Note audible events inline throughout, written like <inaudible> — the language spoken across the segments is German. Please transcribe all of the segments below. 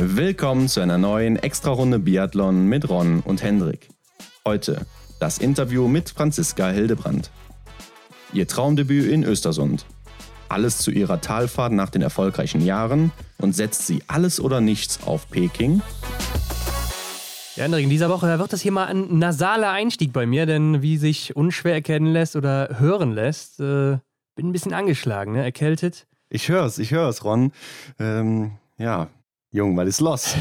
Willkommen zu einer neuen Extra-Runde Biathlon mit Ron und Hendrik. Heute das Interview mit Franziska Hildebrand. Ihr Traumdebüt in Östersund. Alles zu ihrer Talfahrt nach den erfolgreichen Jahren und setzt sie alles oder nichts auf Peking? Ja, Hendrik, in dieser Woche wird das hier mal ein nasaler Einstieg bei mir, denn wie sich unschwer erkennen lässt oder hören lässt, äh, bin ein bisschen angeschlagen, ne? erkältet. Ich hör's, ich hör's, Ron. Ähm, ja, Jung, was ist los?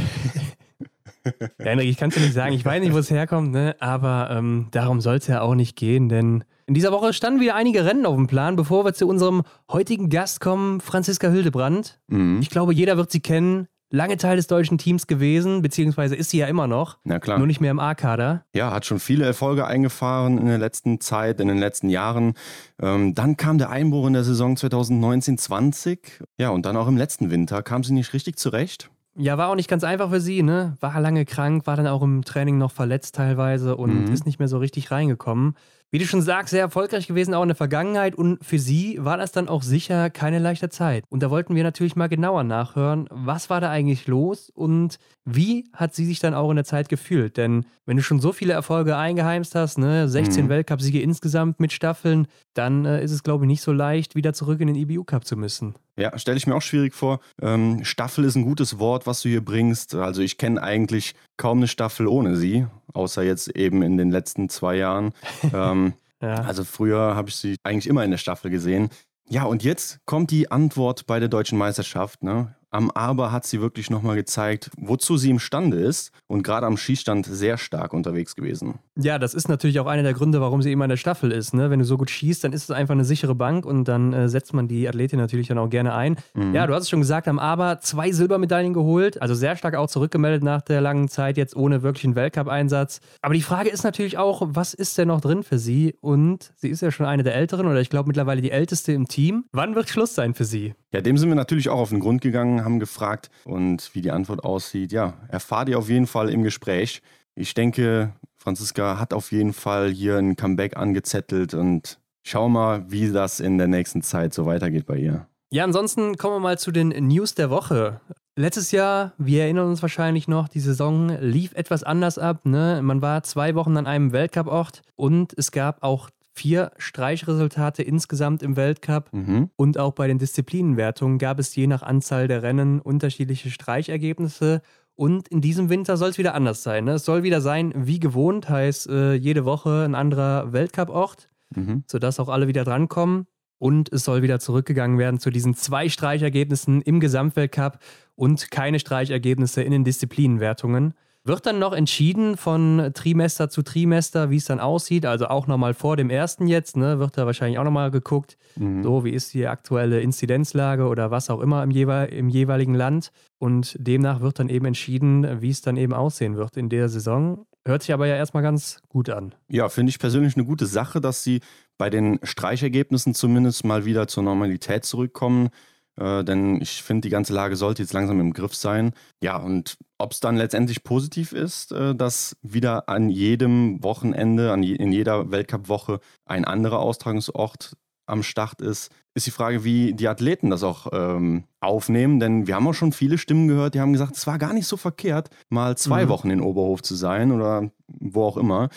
<laughs> ja, Henrik, ich kann es dir nicht sagen. Ich weiß nicht, wo es herkommt, ne? aber ähm, darum soll es ja auch nicht gehen, denn in dieser Woche standen wieder einige Rennen auf dem Plan. Bevor wir zu unserem heutigen Gast kommen, Franziska Hildebrand. Mhm. Ich glaube, jeder wird sie kennen lange Teil des deutschen Teams gewesen, beziehungsweise ist sie ja immer noch. Na klar. Nur nicht mehr im A-Kader. Ja, hat schon viele Erfolge eingefahren in der letzten Zeit, in den letzten Jahren. Ähm, dann kam der Einbruch in der Saison 2019-20. Ja, und dann auch im letzten Winter kam sie nicht richtig zurecht. Ja, war auch nicht ganz einfach für sie, ne? War lange krank, war dann auch im Training noch verletzt teilweise und mhm. ist nicht mehr so richtig reingekommen. Wie du schon sagst, sehr erfolgreich gewesen auch in der Vergangenheit und für sie war das dann auch sicher keine leichte Zeit. Und da wollten wir natürlich mal genauer nachhören, was war da eigentlich los und wie hat sie sich dann auch in der Zeit gefühlt? Denn wenn du schon so viele Erfolge eingeheimst hast, ne, 16 mhm. Weltcupsiege insgesamt mit Staffeln, dann äh, ist es, glaube ich, nicht so leicht, wieder zurück in den IBU Cup zu müssen. Ja, stelle ich mir auch schwierig vor. Ähm, Staffel ist ein gutes Wort, was du hier bringst. Also ich kenne eigentlich kaum eine Staffel ohne sie, außer jetzt eben in den letzten zwei Jahren. <laughs> ähm, ja. Also früher habe ich sie eigentlich immer in der Staffel gesehen. Ja, und jetzt kommt die Antwort bei der deutschen Meisterschaft. Ne? Am Aber hat sie wirklich nochmal gezeigt, wozu sie imstande ist und gerade am Schießstand sehr stark unterwegs gewesen. Ja, das ist natürlich auch einer der Gründe, warum sie immer in der Staffel ist. Ne? Wenn du so gut schießt, dann ist es einfach eine sichere Bank und dann äh, setzt man die Athletin natürlich dann auch gerne ein. Mhm. Ja, du hast es schon gesagt, am Aber zwei Silbermedaillen geholt, also sehr stark auch zurückgemeldet nach der langen Zeit, jetzt ohne wirklichen Weltcup-Einsatz. Aber die Frage ist natürlich auch, was ist denn noch drin für sie? Und sie ist ja schon eine der Älteren oder ich glaube mittlerweile die älteste im Team. Wann wird Schluss sein für sie? Ja, dem sind wir natürlich auch auf den Grund gegangen, haben gefragt und wie die Antwort aussieht. Ja, erfahrt ihr auf jeden Fall im Gespräch. Ich denke, Franziska hat auf jeden Fall hier ein Comeback angezettelt und schau mal, wie das in der nächsten Zeit so weitergeht bei ihr. Ja, ansonsten kommen wir mal zu den News der Woche. Letztes Jahr, wir erinnern uns wahrscheinlich noch, die Saison lief etwas anders ab. Ne? Man war zwei Wochen an einem Weltcup-Ort und es gab auch vier Streichresultate insgesamt im Weltcup mhm. und auch bei den Disziplinenwertungen gab es je nach Anzahl der Rennen unterschiedliche Streichergebnisse. Und in diesem Winter soll es wieder anders sein. Ne? Es soll wieder sein wie gewohnt, heißt äh, jede Woche ein anderer Weltcup-Ort, mhm. sodass auch alle wieder drankommen. Und es soll wieder zurückgegangen werden zu diesen zwei Streichergebnissen im Gesamtweltcup und keine Streichergebnisse in den Disziplinenwertungen. Wird dann noch entschieden von Trimester zu Trimester, wie es dann aussieht. Also auch nochmal vor dem ersten jetzt, ne, wird da wahrscheinlich auch nochmal geguckt, mhm. so wie ist die aktuelle Inzidenzlage oder was auch immer im, jewe im jeweiligen Land. Und demnach wird dann eben entschieden, wie es dann eben aussehen wird in der Saison. Hört sich aber ja erstmal ganz gut an. Ja, finde ich persönlich eine gute Sache, dass sie bei den Streichergebnissen zumindest mal wieder zur Normalität zurückkommen. Äh, denn ich finde, die ganze Lage sollte jetzt langsam im Griff sein. Ja, und ob es dann letztendlich positiv ist, äh, dass wieder an jedem Wochenende, an je, in jeder Weltcup-Woche ein anderer Austragungsort am Start ist, ist die Frage, wie die Athleten das auch ähm, aufnehmen. Denn wir haben auch schon viele Stimmen gehört, die haben gesagt, es war gar nicht so verkehrt, mal zwei mhm. Wochen in Oberhof zu sein oder wo auch immer.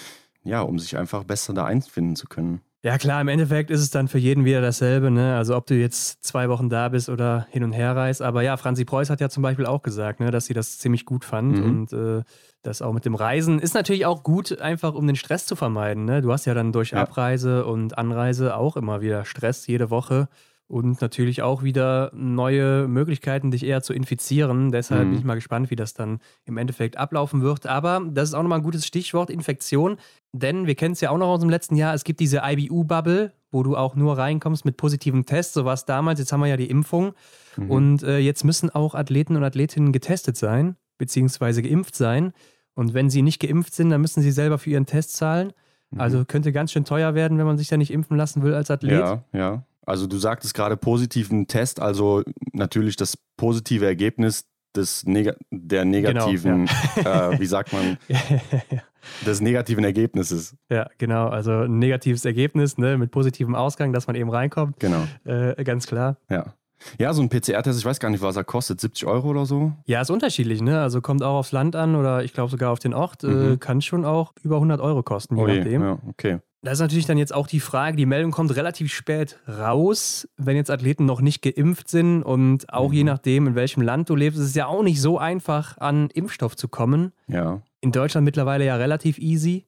Ja, um sich einfach besser da einfinden zu können. Ja, klar, im Endeffekt ist es dann für jeden wieder dasselbe, ne? Also ob du jetzt zwei Wochen da bist oder hin und her reist. Aber ja, Franzi Preuß hat ja zum Beispiel auch gesagt, ne, dass sie das ziemlich gut fand. Mhm. Und äh, das auch mit dem Reisen ist natürlich auch gut, einfach um den Stress zu vermeiden. Ne? Du hast ja dann durch ja. Abreise und Anreise auch immer wieder Stress jede Woche und natürlich auch wieder neue Möglichkeiten, dich eher zu infizieren. Deshalb mhm. bin ich mal gespannt, wie das dann im Endeffekt ablaufen wird. Aber das ist auch nochmal ein gutes Stichwort, Infektion. Denn wir kennen es ja auch noch aus dem letzten Jahr, es gibt diese IBU-Bubble, wo du auch nur reinkommst mit positiven Tests. So war es damals, jetzt haben wir ja die Impfung. Mhm. Und äh, jetzt müssen auch Athleten und Athletinnen getestet sein, beziehungsweise geimpft sein. Und wenn sie nicht geimpft sind, dann müssen sie selber für ihren Test zahlen. Mhm. Also könnte ganz schön teuer werden, wenn man sich da nicht impfen lassen will als Athlet. Ja, ja. Also du sagtest gerade positiven Test, also natürlich das positive Ergebnis des Neg der genau, negativen, genau, ja. äh, wie sagt man, <laughs> des negativen Ergebnisses. Ja, genau. Also ein negatives Ergebnis ne, mit positivem Ausgang, dass man eben reinkommt. Genau. Äh, ganz klar. Ja. Ja, so ein PCR-Test, ich weiß gar nicht, was er kostet, 70 Euro oder so? Ja, ist unterschiedlich, ne? Also kommt auch aufs Land an oder ich glaube sogar auf den Ort. Äh, Mhm. Äh, kann schon auch über 100 Euro kosten, je Oh je, nachdem. Ja, okay. Da ist natürlich dann jetzt auch die Frage, die Meldung kommt relativ spät raus, wenn jetzt Athleten noch nicht geimpft sind und auch Mhm. je nachdem, in welchem Land du lebst, ist es ja auch nicht so einfach, an Impfstoff zu kommen. Ja. In Deutschland mittlerweile ja relativ easy,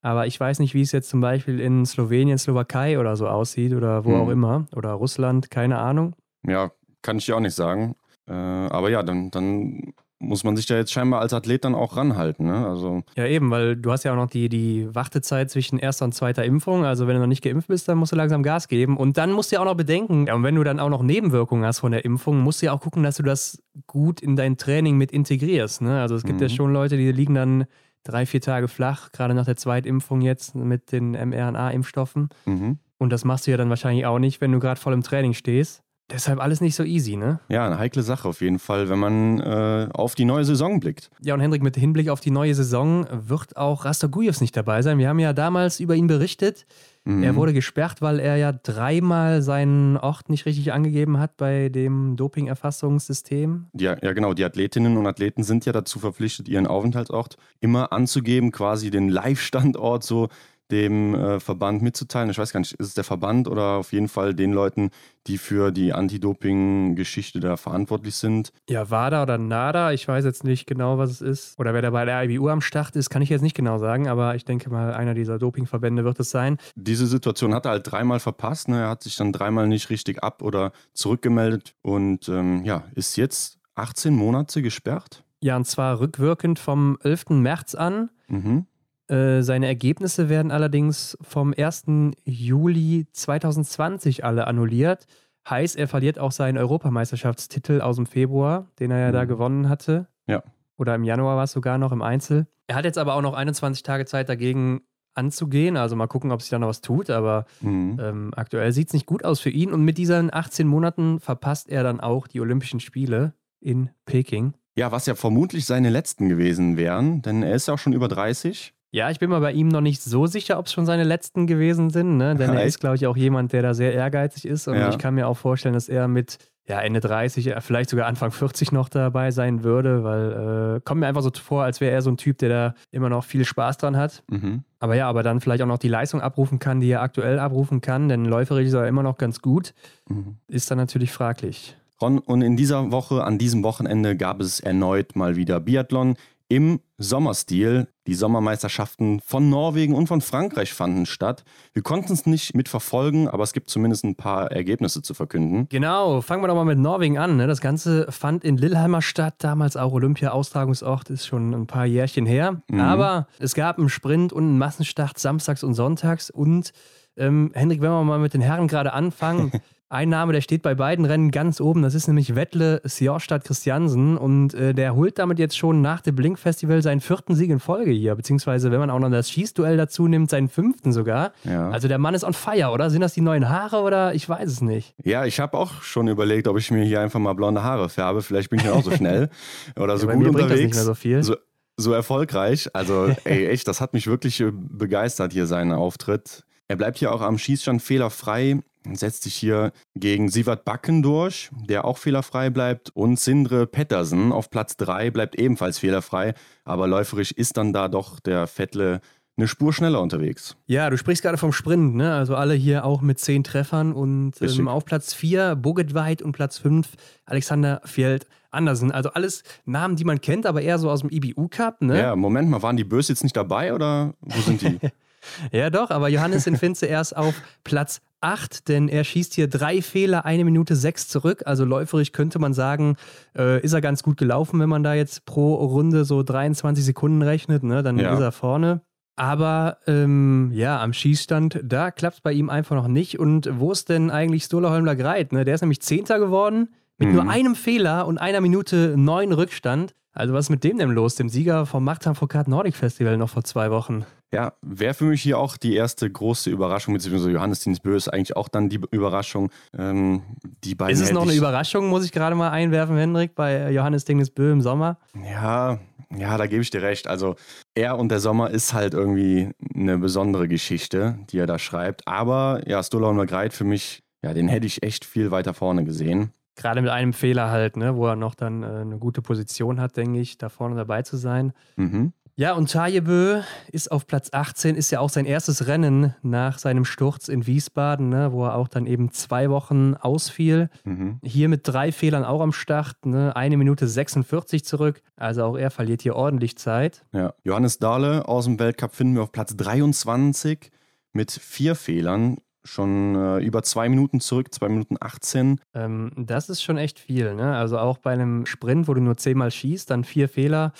aber ich weiß nicht, wie es jetzt zum Beispiel in Slowenien, Slowakei oder so aussieht oder wo Mhm. auch immer oder Russland, keine Ahnung. Ja, kann ich dir auch nicht sagen. Äh, aber ja, dann, dann muss man sich da jetzt scheinbar als Athlet dann auch ranhalten. Ne? Also, Ja, eben, weil du hast ja auch noch die, die Wartezeit zwischen erster und zweiter Impfung. Also wenn du noch nicht geimpft bist, dann musst du langsam Gas geben. Und dann musst du ja auch noch bedenken, ja, und wenn du dann auch noch Nebenwirkungen hast von der Impfung, musst du ja auch gucken, dass du das gut in dein Training mit integrierst. Ne? Also es gibt ja Mhm. schon Leute, die liegen dann drei, vier Tage flach, gerade nach der Zweitimpfung jetzt mit den mRNA-Impfstoffen. mhm. Und das machst du ja dann wahrscheinlich auch nicht, wenn du gerade voll im Training stehst. Deshalb alles nicht so easy, ne? ja, eine heikle Sache auf jeden Fall, wenn man äh, auf die neue Saison blickt. Ja, und Hendrik, mit Hinblick auf die neue Saison wird auch Rastogujevs nicht dabei sein. Wir haben ja damals über ihn berichtet. Mhm. Er wurde gesperrt, weil er ja dreimal seinen Ort nicht richtig angegeben hat bei dem Doping-Erfassungssystem. Ja, ja, genau. Die Athletinnen und Athleten sind ja dazu verpflichtet, ihren Aufenthaltsort immer anzugeben, quasi den Live-Standort so dem äh, Verband mitzuteilen. Ich weiß gar nicht, ist es der Verband oder auf jeden Fall den Leuten, die für die Anti-Doping-Geschichte da verantwortlich sind. Ja, WADA oder NADA, ich weiß jetzt nicht genau, was es ist. Oder wer da bei der IBU am Start ist, kann ich jetzt nicht genau sagen, aber ich denke mal, einer dieser Dopingverbände wird es sein. Diese Situation hat er halt dreimal verpasst. Ne? Er hat sich dann dreimal nicht richtig ab- oder zurückgemeldet und ähm, ja, ist jetzt 18 Monate gesperrt. Ja, und zwar rückwirkend vom 11. März an. Mhm. Äh, Seine Ergebnisse werden allerdings vom 1. Juli 2020 alle annulliert. Heißt, er verliert auch seinen Europameisterschaftstitel aus dem Februar, den er ja da Mhm. gewonnen hatte. Ja. Oder im Januar war es sogar noch im Einzel. Er hat jetzt aber auch noch 21 Tage Zeit dagegen anzugehen. Also mal gucken, ob sich da noch was tut. Aber Mhm. ähm, aktuell sieht es nicht gut aus für ihn. Und mit diesen 18 Monaten verpasst er dann auch die Olympischen Spiele in Peking. Ja, was ja vermutlich seine letzten gewesen wären, denn er ist ja auch schon über 30. Ja, ich bin mir bei ihm noch nicht so sicher, ob es schon seine letzten gewesen sind, ne? denn er ist, glaube ich, auch jemand, der da sehr ehrgeizig ist und Ja. ich kann mir auch vorstellen, dass er mit ja, Ende 30, äh, vielleicht sogar Anfang 40 noch dabei sein würde, weil äh, kommt mir einfach so vor, als wäre er so ein Typ, der da immer noch viel Spaß dran hat. Mhm. Aber ja, aber dann vielleicht auch noch die Leistung abrufen kann, die er aktuell abrufen kann, denn läuferisch ist er immer noch ganz gut, Mhm. ist dann natürlich fraglich. Ron, und in dieser Woche, an diesem Wochenende, gab es erneut mal wieder Biathlon im Sommerstil. Die Sommermeisterschaften von Norwegen und von Frankreich fanden statt. Wir konnten es nicht mitverfolgen, aber es gibt zumindest ein paar Ergebnisse zu verkünden. Genau, fangen wir doch mal mit Norwegen an. Ne? Das Ganze fand in Lillehammer statt, damals auch Olympia-Austragungsort, ist schon ein paar Jährchen her. Mhm. Aber es gab einen Sprint und einen Massenstart samstags und sonntags. Und ähm, Hendrik, wenn wir mal mit den Herren gerade anfangen, <laughs> ein Name, der steht bei beiden Rennen ganz oben, das ist nämlich Wettle Sjorstad Christiansen. Und äh, der holt damit jetzt schon nach dem Blink-Festival seinen vierten Sieg in Folge hier. Beziehungsweise, wenn man auch noch das Schießduell dazu nimmt, seinen fünften sogar. Ja, Also der Mann ist on fire, oder? Sind das die neuen Haare oder ich weiß es nicht. ja ich habe auch schon überlegt, ob ich mir hier einfach mal blonde Haare färbe. Vielleicht bin ich dann auch so <laughs> schnell oder so bei gut unterwegs. so viel. So, so erfolgreich. Also, <laughs> ey, echt, das hat mich wirklich äh, begeistert hier, sein Auftritt. Er bleibt hier auch am Schießstand fehlerfrei, setzt sich hier gegen Sivert Backen durch, der auch fehlerfrei bleibt. Und Sindre Pettersen auf Platz 3 bleibt ebenfalls fehlerfrei. Aber läuferisch ist dann da doch der Vettle eine Spur schneller unterwegs. Ja, du sprichst gerade vom Sprint, ne? Also alle hier auch mit zehn Treffern und ähm, auf Platz 4 Bogetweit und Platz 5 Alexander Fjeld Andersen. Also alles Namen, die man kennt, aber eher so aus dem IBU Cup, ne? Ja, Moment mal, waren die Böse jetzt nicht dabei oder wo sind die? <laughs> Ja, doch, aber Johannes in Finze erst auf Platz 8, denn er schießt hier drei Fehler, eine Minute sechs zurück. Also läuferisch könnte man sagen, äh, ist er ganz gut gelaufen, wenn man da jetzt pro Runde so 23 Sekunden rechnet, ne? Dann Ja. ist er vorne. Aber ähm, ja, am Schießstand, da klappt es bei ihm einfach noch nicht. Und wo ist denn eigentlich Stola Holmler Greit? Ne? Der ist nämlich Zehnter geworden mit Mhm. nur einem Fehler und einer Minute neun Rückstand. Also was ist mit dem denn los? Dem Sieger vom Machtam Nordic Festival noch vor zwei Wochen. Ja, wäre für mich hier auch die erste große Überraschung, beziehungsweise Johannes Dienst Bö ist eigentlich auch dann die Überraschung. Ähm, die beiden Ist es noch eine Überraschung, muss ich gerade mal einwerfen, Hendrik, bei Johannes Dingesbö im Sommer? Ja, ja, da gebe ich dir recht. Also er und der Sommer ist halt irgendwie eine besondere Geschichte, die er da schreibt. Aber ja, Stola und Greit für mich, ja, den hätte ich echt viel weiter vorne gesehen. Gerade mit einem Fehler halt, ne, wo er noch dann äh, eine gute Position hat, denke ich, da vorne dabei zu sein. Mhm. Ja, und Tajebö ist auf Platz 18, ist ja auch sein erstes Rennen nach seinem Sturz in Wiesbaden, ne, wo er auch dann eben zwei Wochen ausfiel. Mhm. Hier mit drei Fehlern auch am Start, ne, eine Minute 46 zurück. Also auch er verliert hier ordentlich Zeit. Ja. Johannes Dahle aus dem Weltcup finden wir auf Platz 23 mit vier Fehlern. Schon äh, über zwei Minuten zurück, zwei Minuten 18. Ähm, das ist schon echt viel, ne? Also auch bei einem Sprint, wo du nur zehnmal schießt, dann vier Fehler.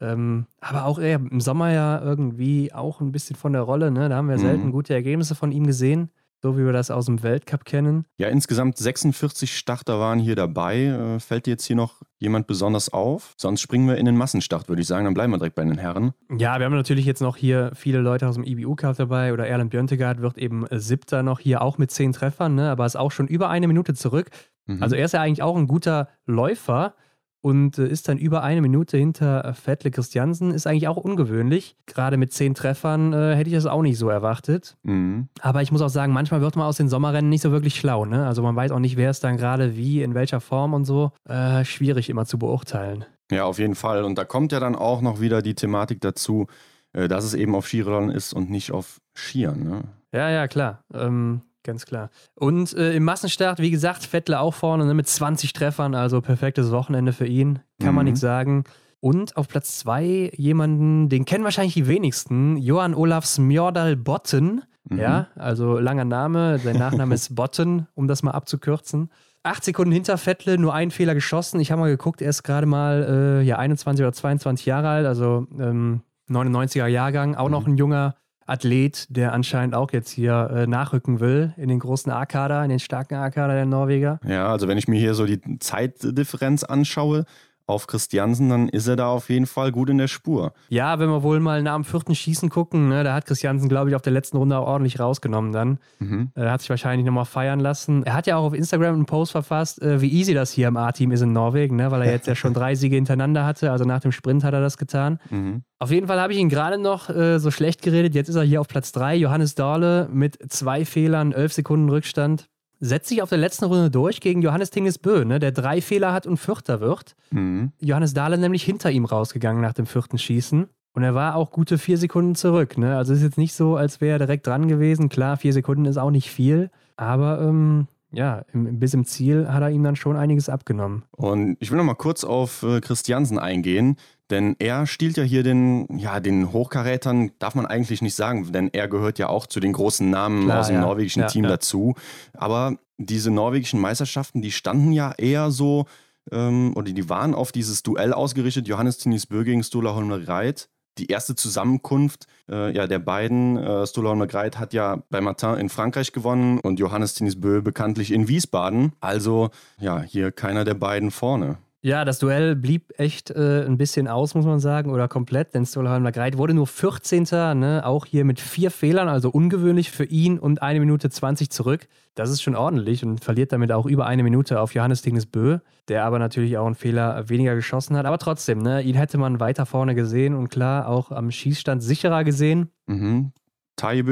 Ähm, aber auch er im Sommer ja irgendwie auch ein bisschen von der Rolle, ne? Da haben wir selten Mhm. gute Ergebnisse von ihm gesehen, so wie wir das aus dem Weltcup kennen. Ja, insgesamt 46 Starter waren hier dabei. Äh, fällt dir jetzt hier noch jemand besonders auf? Sonst springen wir in den Massenstart, würde ich sagen. Dann bleiben wir direkt bei den Herren. Ja, wir haben natürlich jetzt noch hier viele Leute aus dem IBU Cup dabei oder Erland Björntegard wird eben äh, siebter noch hier auch mit zehn Treffern, ne? aber ist auch schon über eine Minute zurück. Mhm. Also er ist ja eigentlich auch ein guter Läufer und äh, ist dann über eine Minute hinter äh, Vettle Christiansen. Ist eigentlich auch ungewöhnlich. Gerade mit zehn Treffern äh, hätte ich das auch nicht so erwartet. Mhm. Aber ich muss auch sagen, manchmal wird man aus den Sommerrennen nicht so wirklich schlau. Ne? Also man weiß auch nicht, wer ist dann gerade wie, in welcher Form und so. Äh, schwierig immer zu beurteilen. Ja, auf jeden Fall. Und da kommt ja dann auch noch wieder die Thematik dazu, äh, dass es eben auf Skirollern ist und nicht auf Skiern. Ne? Ja, ja, klar. Ähm, ganz klar. Und äh, im Massenstart, wie gesagt, Vettel auch vorne ne, mit 20 Treffern, also perfektes Wochenende für ihn, kann man Mhm. nichts sagen. Und auf Platz zwei jemanden, den kennen wahrscheinlich die wenigsten, Johann Olaf Smjordal Botten. Mhm. Ja, also langer Name, sein Nachname ist <laughs> Botten, um das mal abzukürzen. Acht Sekunden hinter Vettel, nur einen Fehler geschossen. Ich habe mal geguckt, er ist gerade mal äh, ja, 21 oder 22 Jahre alt, also ähm, 99er Jahrgang, auch noch ein junger Athlet, der anscheinend auch jetzt hier äh, nachrücken will in den großen A-Kader, in den starken A-Kader der Norweger. Ja, also wenn ich mir hier so die Zeitdifferenz anschaue auf Christiansen, dann ist er da auf jeden Fall gut in der Spur. Ja, wenn wir wohl mal nach dem vierten Schießen gucken, ne, da hat Christiansen, glaube ich, auf der letzten Runde auch ordentlich rausgenommen dann. Mhm. Er hat sich wahrscheinlich nochmal feiern lassen. Er hat ja auch auf Instagram einen Post verfasst, äh, wie easy das hier im A-Team ist in Norwegen, ne, weil er jetzt ja schon <laughs> drei Siege hintereinander hatte. Also nach dem Sprint hat er das getan. Mhm. Auf jeden Fall habe ich ihn gerade noch äh, so schlecht geredet. Jetzt ist er hier auf Platz 3. Johannes Dahle mit zwei Fehlern, 11 Sekunden Rückstand. Setzt sich auf der letzten Runde durch gegen Johannes Tingesbö, ne, der drei Fehler hat und Vierter wird. Mhm. Johannes Dahle nämlich hinter ihm rausgegangen nach dem vierten Schießen. Und er war auch gute vier Sekunden zurück. Ne? Also ist jetzt nicht so, als wäre er direkt dran gewesen. Klar, vier Sekunden ist auch nicht viel. Aber ähm, ja, im, bis im Ziel hat er ihm dann schon einiges abgenommen. Und ich will noch mal kurz auf äh, Christiansen eingehen, denn er stiehlt ja hier den, ja, den Hochkarätern, darf man eigentlich nicht sagen, denn er gehört ja auch zu den großen Namen Klar, aus dem ja. norwegischen Ja, Team ja. dazu. Aber diese norwegischen Meisterschaften, die standen ja eher so, ähm, oder die waren auf dieses Duell ausgerichtet, Johannes Tinis Bö gegen Stola Holmer Reit. Die erste Zusammenkunft äh, ja, der beiden, äh, Stola Holmer Reit hat ja bei Martin in Frankreich gewonnen und Johannes Tinis Bö bekanntlich in Wiesbaden. Also ja, hier keiner der beiden vorne. Ja, das Duell blieb echt äh, ein bisschen aus, muss man sagen, oder komplett, denn Stolheim Greit wurde nur 14. Ne? Auch hier mit vier Fehlern, also ungewöhnlich für ihn und eine Minute 20 zurück. Das ist schon ordentlich und verliert damit auch über eine Minute auf Johannes Tingnes Bö, der aber natürlich auch einen Fehler weniger geschossen hat. Aber trotzdem, ne? ihn hätte man weiter vorne gesehen und klar auch am Schießstand sicherer gesehen. Mhm.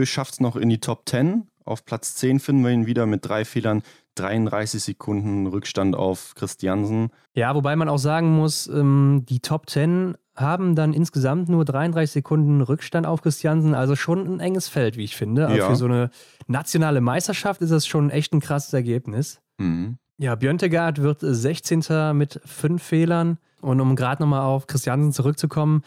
Schafft es noch in die Top 10. Auf Platz 10 finden wir ihn wieder mit drei Fehlern, 33 Sekunden Rückstand auf Christiansen. Ja, wobei man auch sagen muss, ähm, die Top 10 haben dann insgesamt nur 33 Sekunden Rückstand auf Christiansen, also schon ein enges Feld, wie ich finde. Aber Ja. für so eine nationale Meisterschaft ist das schon echt ein krasses Ergebnis. Mhm. Ja, Björntegard wird 16. mit fünf Fehlern. Und um gerade nochmal auf Christiansen zurückzukommen,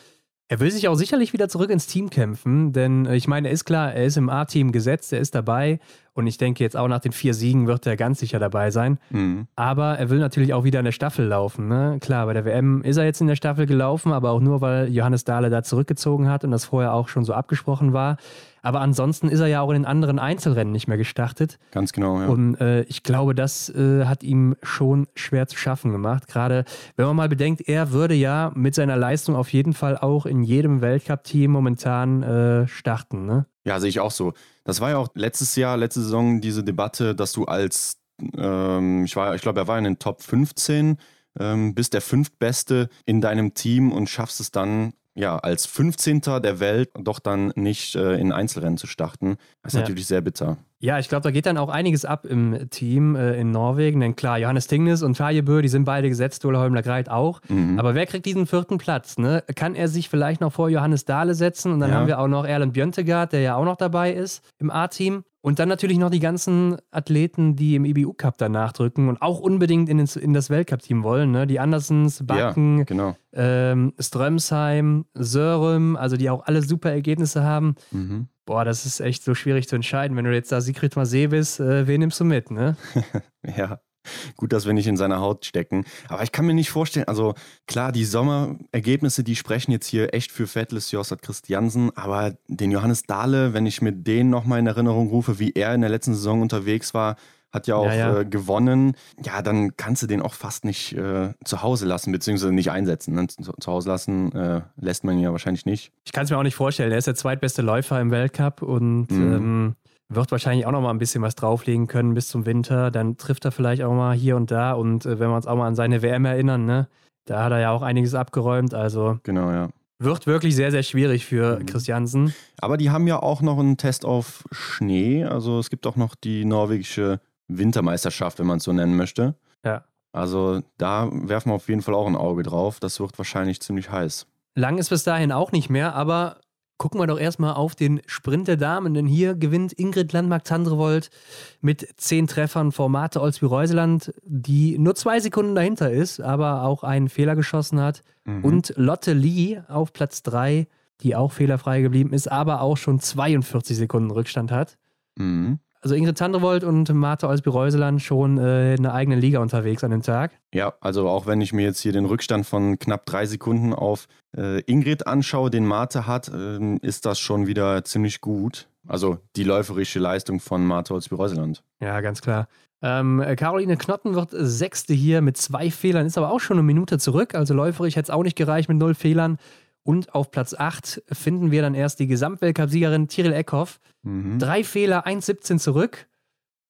er will sich auch sicherlich wieder zurück ins Team kämpfen, denn äh, ich meine, er ist klar, er ist im A-Team gesetzt, er ist dabei und ich denke jetzt auch nach den vier Siegen wird er ganz sicher dabei sein. Mhm. Aber er will natürlich auch wieder in der Staffel laufen. Ne? Klar, bei der WM ist er jetzt in der Staffel gelaufen, aber auch nur, weil Johannes Dahle da zurückgezogen hat und das vorher auch schon so abgesprochen war. Aber ansonsten ist er ja auch in den anderen Einzelrennen nicht mehr gestartet. Ganz genau, ja. Und äh, ich glaube, das äh, hat ihm schon schwer zu schaffen gemacht. Gerade wenn man mal bedenkt, er würde ja mit seiner Leistung auf jeden Fall auch in jedem Weltcup-Team momentan äh, starten. Ne? Ja, sehe ich auch so. Das war ja auch letztes Jahr, letzte Saison diese Debatte, dass du als, ähm, ich, war, ich glaube, er war in den Top 15, ähm, bist der fünftbeste in deinem Team und schaffst es dann, ja, als 15. der Welt doch dann nicht äh, in Einzelrennen zu starten. Das ist Ja. natürlich sehr bitter. Ja, ich glaube, da geht dann auch einiges ab im Team äh, in Norwegen. Denn klar, Johannes Tingnes und Tarje Bö, die sind beide gesetzt, Ole Holmler Greit auch. Mhm. Aber wer kriegt diesen vierten Platz? Ne? Kann er sich vielleicht noch vor Johannes Dahle setzen? Und dann ja. haben wir auch noch Erland Bjöntegard, der ja auch noch dabei ist im A-Team. Und dann natürlich noch die ganzen Athleten, die im IBU Cup danach drücken und auch unbedingt in, ins, in das Weltcup-Team wollen. Ne? Die Andersens, Backen, ja, genau. ähm, Strömsheim, Sörem, also die auch alle super Ergebnisse haben. Mhm. Boah, das ist echt so schwierig zu entscheiden. Wenn du jetzt da Sigrid Masé bist, äh, wen nimmst du mit, ne? <laughs> ja. Gut, dass wir nicht in seiner Haut stecken. Aber ich kann mir nicht vorstellen, also klar, die Sommerergebnisse, die sprechen jetzt hier echt für Vettelis Jossat Christiansen, aber den Johannes Dahle, wenn ich mir den nochmal in Erinnerung rufe, wie er in der letzten Saison unterwegs war, hat ja auch ja, ja. Äh, gewonnen. Ja, dann kannst du den auch fast nicht äh, zu Hause lassen, beziehungsweise nicht einsetzen. Ne? Zu, zu, Hause lassen äh, lässt man ihn ja wahrscheinlich nicht. Ich kann es mir auch nicht vorstellen. Er ist der zweitbeste Läufer im Weltcup und mhm. ähm, wird wahrscheinlich auch noch mal ein bisschen was drauflegen können bis zum Winter. Dann trifft er vielleicht auch mal hier und da. Und äh, wenn wir uns auch mal an seine WM erinnern, ne, da hat er ja auch einiges abgeräumt. Also genau, ja. Wird wirklich sehr, sehr schwierig für mhm. Christiansen. Aber die haben ja auch noch einen Test auf Schnee. Also es gibt auch noch die norwegische Wintermeisterschaft, wenn man es so nennen möchte. Ja. Also da werfen wir auf jeden Fall auch ein Auge drauf. Das wird wahrscheinlich ziemlich heiß. Lang ist bis dahin auch nicht mehr, aber gucken wir doch erstmal auf den Sprint der Damen, denn hier gewinnt Ingrid Landmark-Tandrevold mit zehn Treffern vor Marte Olsby-Reuseland, die nur zwei Sekunden dahinter ist, aber auch einen Fehler geschossen hat. Mhm. Und Lotte Lee auf Platz drei, die auch fehlerfrei geblieben ist, aber auch schon 42 Sekunden Rückstand hat. Mhm also Ingrid Tandrevold und Martha Olsby-Reuseland schon äh, in einer eigenen Liga unterwegs an dem Tag. Ja, also auch wenn ich mir jetzt hier den Rückstand von knapp drei Sekunden auf äh, Ingrid anschaue, den Martha hat, äh, ist das schon wieder ziemlich gut. Also die läuferische Leistung von Martha Olsby-Reuseland. Ja, ganz klar. Ähm, Caroline Knotten wird Sechste hier mit zwei Fehlern, ist aber auch schon eine Minute zurück. Also läuferisch hätte es auch nicht gereicht mit null Fehlern. Und auf Platz 8 finden wir dann erst die Gesamtweltcup-Siegerin Tiril Eckhoff. Mhm. Drei Fehler, 1,17 zurück.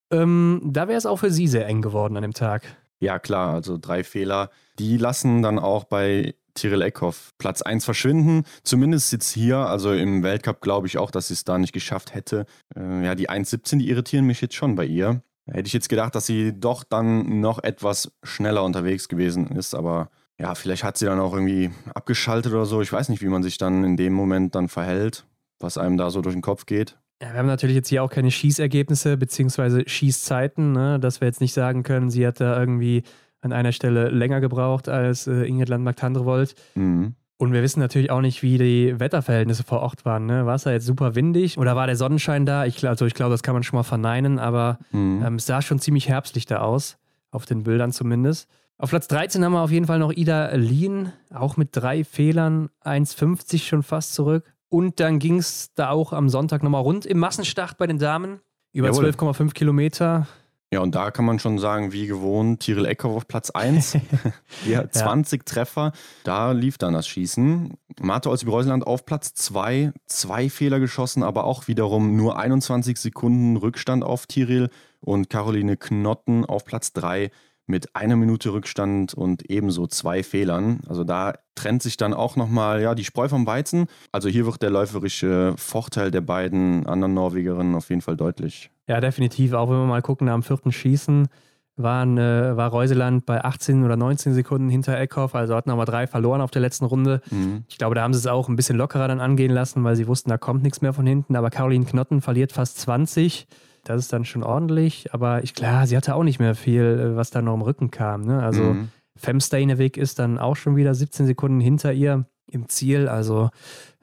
Ähm, da wäre es auch für sie sehr eng geworden an dem Tag. Ja, klar, also drei Fehler. Die lassen dann auch bei Tiril Eckhoff Platz 1 verschwinden. Zumindest jetzt hier, also im Weltcup glaube ich auch, dass sie es da nicht geschafft hätte. Äh, ja, die 1,17, die irritieren mich jetzt schon bei ihr. Hätte ich jetzt gedacht, dass sie doch dann noch etwas schneller unterwegs gewesen ist, aber ja, vielleicht hat sie dann auch irgendwie abgeschaltet oder so. Ich weiß nicht, wie man sich dann in dem Moment dann verhält, was einem da so durch den Kopf geht. Ja, wir haben natürlich jetzt hier auch keine Schießergebnisse bzw. Schießzeiten, ne? dass wir jetzt nicht sagen können, sie hat da irgendwie an einer Stelle länger gebraucht als äh, Ingrid Landmark-Tandrevold. Mhm. Und wir wissen natürlich auch nicht, wie die Wetterverhältnisse vor Ort waren. Ne? War es da jetzt super windig oder war der Sonnenschein da? Ich, also ich glaube, das kann man schon mal verneinen, aber mhm. ähm, es sah schon ziemlich herbstlich da aus, auf den Bildern zumindest. Auf Platz 13 haben wir auf jeden Fall noch Ida Lien, auch mit drei Fehlern, 1,50 schon fast zurück. Und dann ging es da auch am Sonntag nochmal rund im Massenstart bei den Damen. Über 12,5 Kilometer. Ja, und da kann man schon sagen, wie gewohnt, Tiril Eckhoff auf Platz 1. <laughs> ja, 20 ja. Treffer. Da lief dann das Schießen. Martha Olsby-Reuseland auf Platz 2. Zwei Fehler geschossen, aber auch wiederum nur 21 Sekunden Rückstand auf Tiril. Und Caroline Knotten auf Platz 3 mit einer Minute Rückstand und ebenso zwei Fehlern. Also da trennt sich dann auch nochmal ja, die Spreu vom Weizen. Also hier wird der läuferische Vorteil der beiden anderen Norwegerinnen auf jeden Fall deutlich. Ja, definitiv. Auch wenn wir mal gucken, am vierten Schießen waren, äh, war Reuseland bei 18 oder 19 Sekunden hinter Eckhoff, also hatten aber drei verloren auf der letzten Runde. Mhm. Ich glaube, da haben sie es auch ein bisschen lockerer dann angehen lassen, weil sie wussten, da kommt nichts mehr von hinten. Aber Caroline Knotten verliert fast 20 das ist dann schon ordentlich, aber ich, klar, sie hatte auch nicht mehr viel, äh, was da noch im Rücken kam. Ne? Also mhm. Femsteineweg ist dann auch schon wieder 17 Sekunden hinter ihr im Ziel, also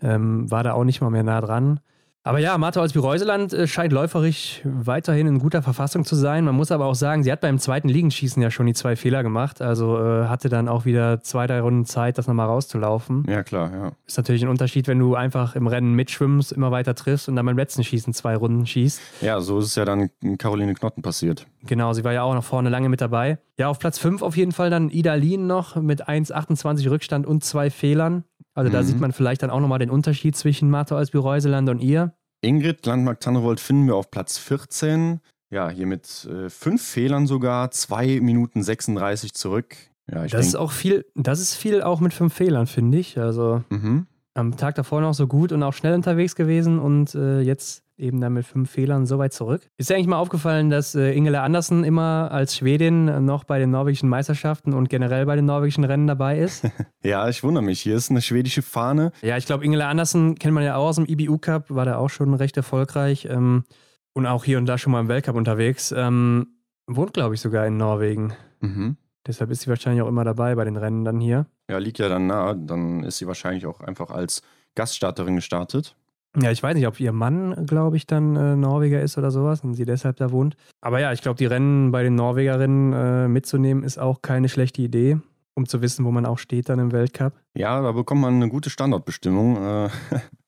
ähm, war da auch nicht mal mehr nah dran. Aber ja, Martha Olsby-Reuseland äh, scheint läuferisch weiterhin in guter Verfassung zu sein. Man muss aber auch sagen, sie hat beim zweiten Liegenschießen ja schon die zwei Fehler gemacht. Also äh, hatte dann auch wieder zwei, drei Runden Zeit, das nochmal rauszulaufen. Ja, klar, ja. Ist natürlich ein Unterschied, wenn du einfach im Rennen mitschwimmst, immer weiter triffst und dann beim letzten Schießen zwei Runden schießt. Ja, so ist es ja dann Caroline Knotten passiert. Genau, sie war ja auch noch vorne lange mit dabei. Ja, auf Platz 5 auf jeden Fall dann Ida Lien noch mit 1,28 Rückstand und zwei Fehlern. Also da mhm. sieht man vielleicht dann auch nochmal den Unterschied zwischen Martha Olsby-Reuseland und ihr. Ingrid Landmark-Tannewold finden wir auf Platz 14. Ja, hier mit äh, fünf Fehlern sogar, 2 Minuten 36 zurück. Ja, ich das denk, ist auch viel, das ist viel auch mit fünf Fehlern, finde ich. Also. Mhm. am Tag davor noch so gut und auch schnell unterwegs gewesen und äh, jetzt eben dann mit fünf Fehlern so weit zurück. Ist dir eigentlich mal aufgefallen, dass äh, Ingela Andersen immer als Schwedin noch bei den norwegischen Meisterschaften und generell bei den norwegischen Rennen dabei ist? <laughs> ja, ich wundere mich. Hier ist eine schwedische Fahne. Ja, ich glaube, Ingela Andersen kennt man ja auch aus dem IBU Cup, war da auch schon recht erfolgreich ähm, und auch hier und da schon mal im Weltcup unterwegs. Ähm, wohnt, glaube ich, sogar in Norwegen. Mhm. Deshalb ist sie wahrscheinlich auch immer dabei bei den Rennen dann hier. Ja, liegt ja dann nah. Dann ist sie wahrscheinlich auch einfach als Gaststarterin gestartet. Ja, ich weiß nicht, ob ihr Mann, glaube ich, dann äh, Norweger ist oder sowas und sie deshalb da wohnt. Aber ja, ich glaube, die Rennen bei den Norwegerinnen äh, mitzunehmen, ist auch keine schlechte Idee, um zu wissen, wo man auch steht dann im Weltcup. Ja, da bekommt man eine gute Standortbestimmung. Äh,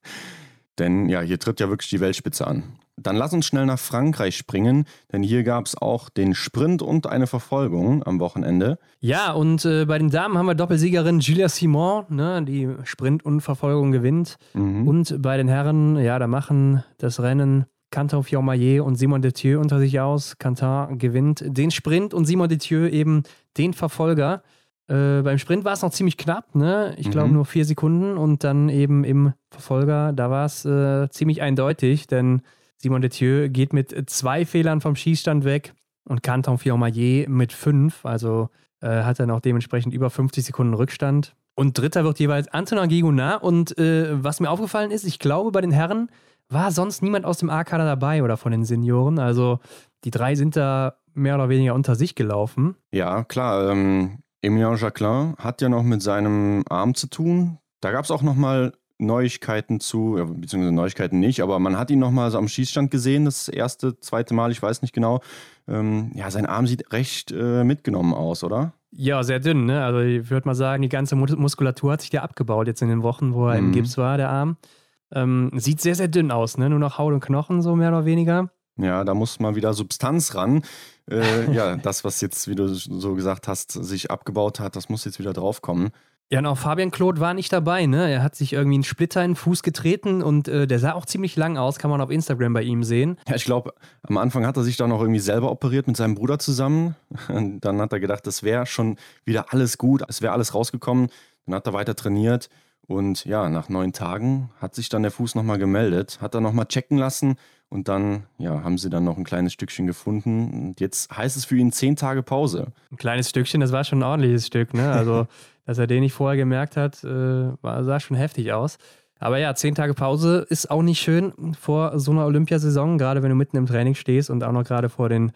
<laughs> denn ja, hier tritt ja wirklich die Weltspitze an. Dann lass uns schnell nach Frankreich springen, denn hier gab es auch den Sprint und eine Verfolgung am Wochenende. Ja, und äh, bei den Damen haben wir Doppelsiegerin Julia Simon, ne, die Sprint und Verfolgung gewinnt. Mhm. Und bei den Herren, ja, da machen das Rennen Quentin Fiormaillet und Simon Detieu unter sich aus. Quentin gewinnt den Sprint und Simon Detieu eben den Verfolger. Äh, beim Sprint war es noch ziemlich knapp, ne? Ich glaube mhm. nur vier Sekunden und dann eben im Verfolger, da war es äh, ziemlich eindeutig, denn Simon Detieu geht mit zwei Fehlern vom Schießstand weg und Canton Fiormaillet mit fünf, also äh, hat dann auch dementsprechend über 50 Sekunden Rückstand. Und dritter wird jeweils Antonin Gigonard. Und äh, was mir aufgefallen ist, ich glaube, bei den Herren war sonst niemand aus dem A-Kader dabei oder von den Senioren. Also die drei sind da mehr oder weniger unter sich gelaufen. Ja, klar. Ähm, Emilien Jacquelin hat ja noch mit seinem Arm zu tun. Da gab es auch nochmal Neuigkeiten zu, beziehungsweise Neuigkeiten nicht, aber man hat ihn nochmal so am Schießstand gesehen, das erste, zweite Mal, ich weiß nicht genau. Ähm, ja, sein Arm sieht recht äh, mitgenommen aus, oder? Ja, sehr dünn, ne? Also ich würde mal sagen, die ganze Muskulatur hat sich ja abgebaut jetzt in den Wochen, wo er mhm. im Gips war, der Arm. Ähm, sieht sehr, sehr dünn aus, ne? Nur noch Haut und Knochen, so mehr oder weniger. Ja, da muss mal wieder Substanz ran. Äh, ja, das, was jetzt, wie du so gesagt hast, sich abgebaut hat, das muss jetzt wieder draufkommen. Ja, und auch Fabian Claude war nicht dabei, ne? Er hat sich irgendwie einen Splitter in den Fuß getreten und äh, der sah auch ziemlich lang aus, kann man auf Instagram bei ihm sehen. Ja, ich glaube, am Anfang hat er sich dann auch irgendwie selber operiert mit seinem Bruder zusammen. <laughs> Und dann hat er gedacht, das wäre schon wieder alles gut, es wäre alles rausgekommen. Dann hat er weiter trainiert und ja, nach neun Tagen hat sich dann der Fuß nochmal gemeldet, hat er nochmal checken lassen und dann ja, haben sie dann noch ein kleines Stückchen gefunden. Und jetzt heißt es für ihn zehn Tage Pause. Ein kleines Stückchen, das war schon ein ordentliches Stück, ne? Also, <laughs> dass er den nicht vorher gemerkt hat, äh, sah schon heftig aus. Aber ja, zehn Tage Pause ist auch nicht schön vor so einer Olympiasaison, gerade wenn du mitten im Training stehst und auch noch gerade vor den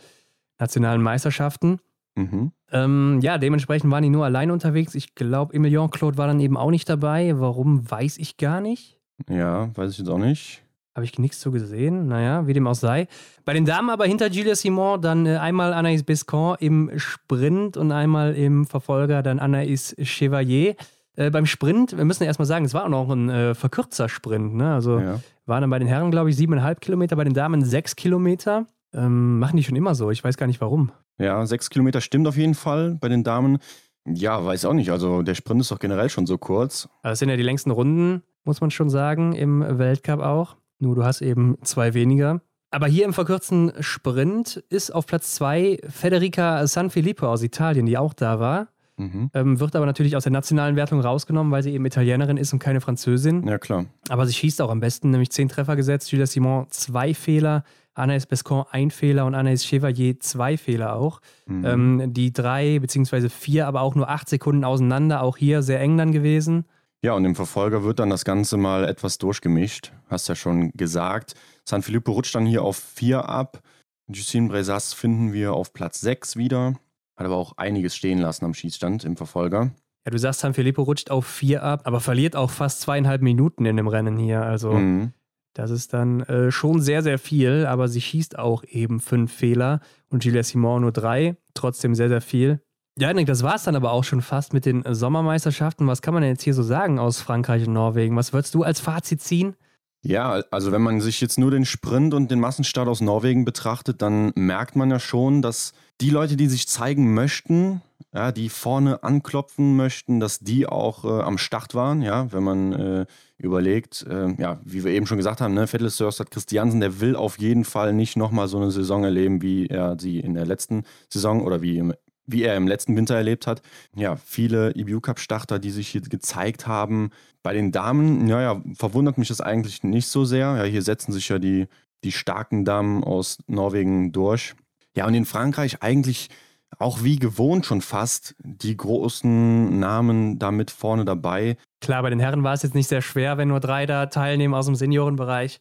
nationalen Meisterschaften. Mhm. Ähm, ja, dementsprechend waren die nur allein unterwegs. Ich glaube, Emilien Claude war dann eben auch nicht dabei. Warum, weiß ich gar nicht. Ja, weiß ich jetzt auch nicht. Habe ich nichts so gesehen. Naja, wie dem auch sei. Bei den Damen aber hinter Julia Simon dann äh, einmal Anaïs Biscon im Sprint und einmal im Verfolger dann Anaïs Chevalier. Äh, beim Sprint, wir müssen ja erstmal sagen, es war auch noch ein äh, verkürzter Sprint. Ne? Also ja. waren dann bei den Herren, glaube ich, siebeneinhalb Kilometer, bei den Damen sechs Kilometer. Ähm, machen die schon immer so. Ich weiß gar nicht warum. Ja, sechs Kilometer stimmt auf jeden Fall bei den Damen. Ja, weiß auch nicht. Also der Sprint ist doch generell schon so kurz. Das sind ja die längsten Runden, muss man schon sagen, im Weltcup auch. Nur du hast eben zwei weniger. Aber hier im verkürzten Sprint ist auf Platz zwei Federica Sanfilippo aus Italien, die auch da war. Mhm. Ähm, wird aber natürlich aus der nationalen Wertung rausgenommen, weil sie eben Italienerin ist und keine Französin. Ja, klar. Aber sie schießt auch am besten, nämlich zehn Treffer gesetzt. Julia Simon zwei Fehler, Anaïs Bescon ein Fehler und Anaïs Chevalier zwei Fehler auch. Mhm. Ähm, die drei beziehungsweise vier, aber auch nur acht Sekunden auseinander. Auch hier sehr eng dann gewesen. Ja, und im Verfolger wird dann das Ganze mal etwas durchgemischt. Hast ja schon gesagt. San Filippo rutscht dann hier auf 4 ab. Justine Bresas finden wir auf Platz 6 wieder. Hat aber auch einiges stehen lassen am Schießstand im Verfolger. Ja, du sagst, San Filippo rutscht auf 4 ab, aber verliert auch fast zweieinhalb Minuten in dem Rennen hier. Also mhm. das ist dann äh, schon sehr, sehr viel, aber sie schießt auch eben fünf Fehler und Julia Simon nur drei. Trotzdem sehr, sehr viel. Ja, Nick, das war es dann aber auch schon fast mit den Sommermeisterschaften. Was kann man denn jetzt hier so sagen aus Frankreich und Norwegen? Was würdest du als Fazit ziehen? Ja, also wenn man sich jetzt nur den Sprint und den Massenstart aus Norwegen betrachtet, dann merkt man ja schon, dass die Leute, die sich zeigen möchten, ja, die vorne anklopfen möchten, dass die auch äh, am Start waren, ja, wenn man äh, überlegt, äh, ja, wie wir eben schon gesagt haben, ne, Vettel Sörstad Christiansen, der will auf jeden Fall nicht nochmal so eine Saison erleben, wie er sie in der letzten Saison oder wie im wie er im letzten Winter erlebt hat. Ja, viele EBU Cup Starter, die sich hier gezeigt haben. Bei den Damen, naja, verwundert mich das eigentlich nicht so sehr. Ja, hier setzen sich ja die, die starken Damen aus Norwegen durch. Ja, und in Frankreich eigentlich auch wie gewohnt schon fast die großen Namen da mit vorne dabei. Klar, bei den Herren war es jetzt nicht sehr schwer, wenn nur drei da teilnehmen aus dem Seniorenbereich.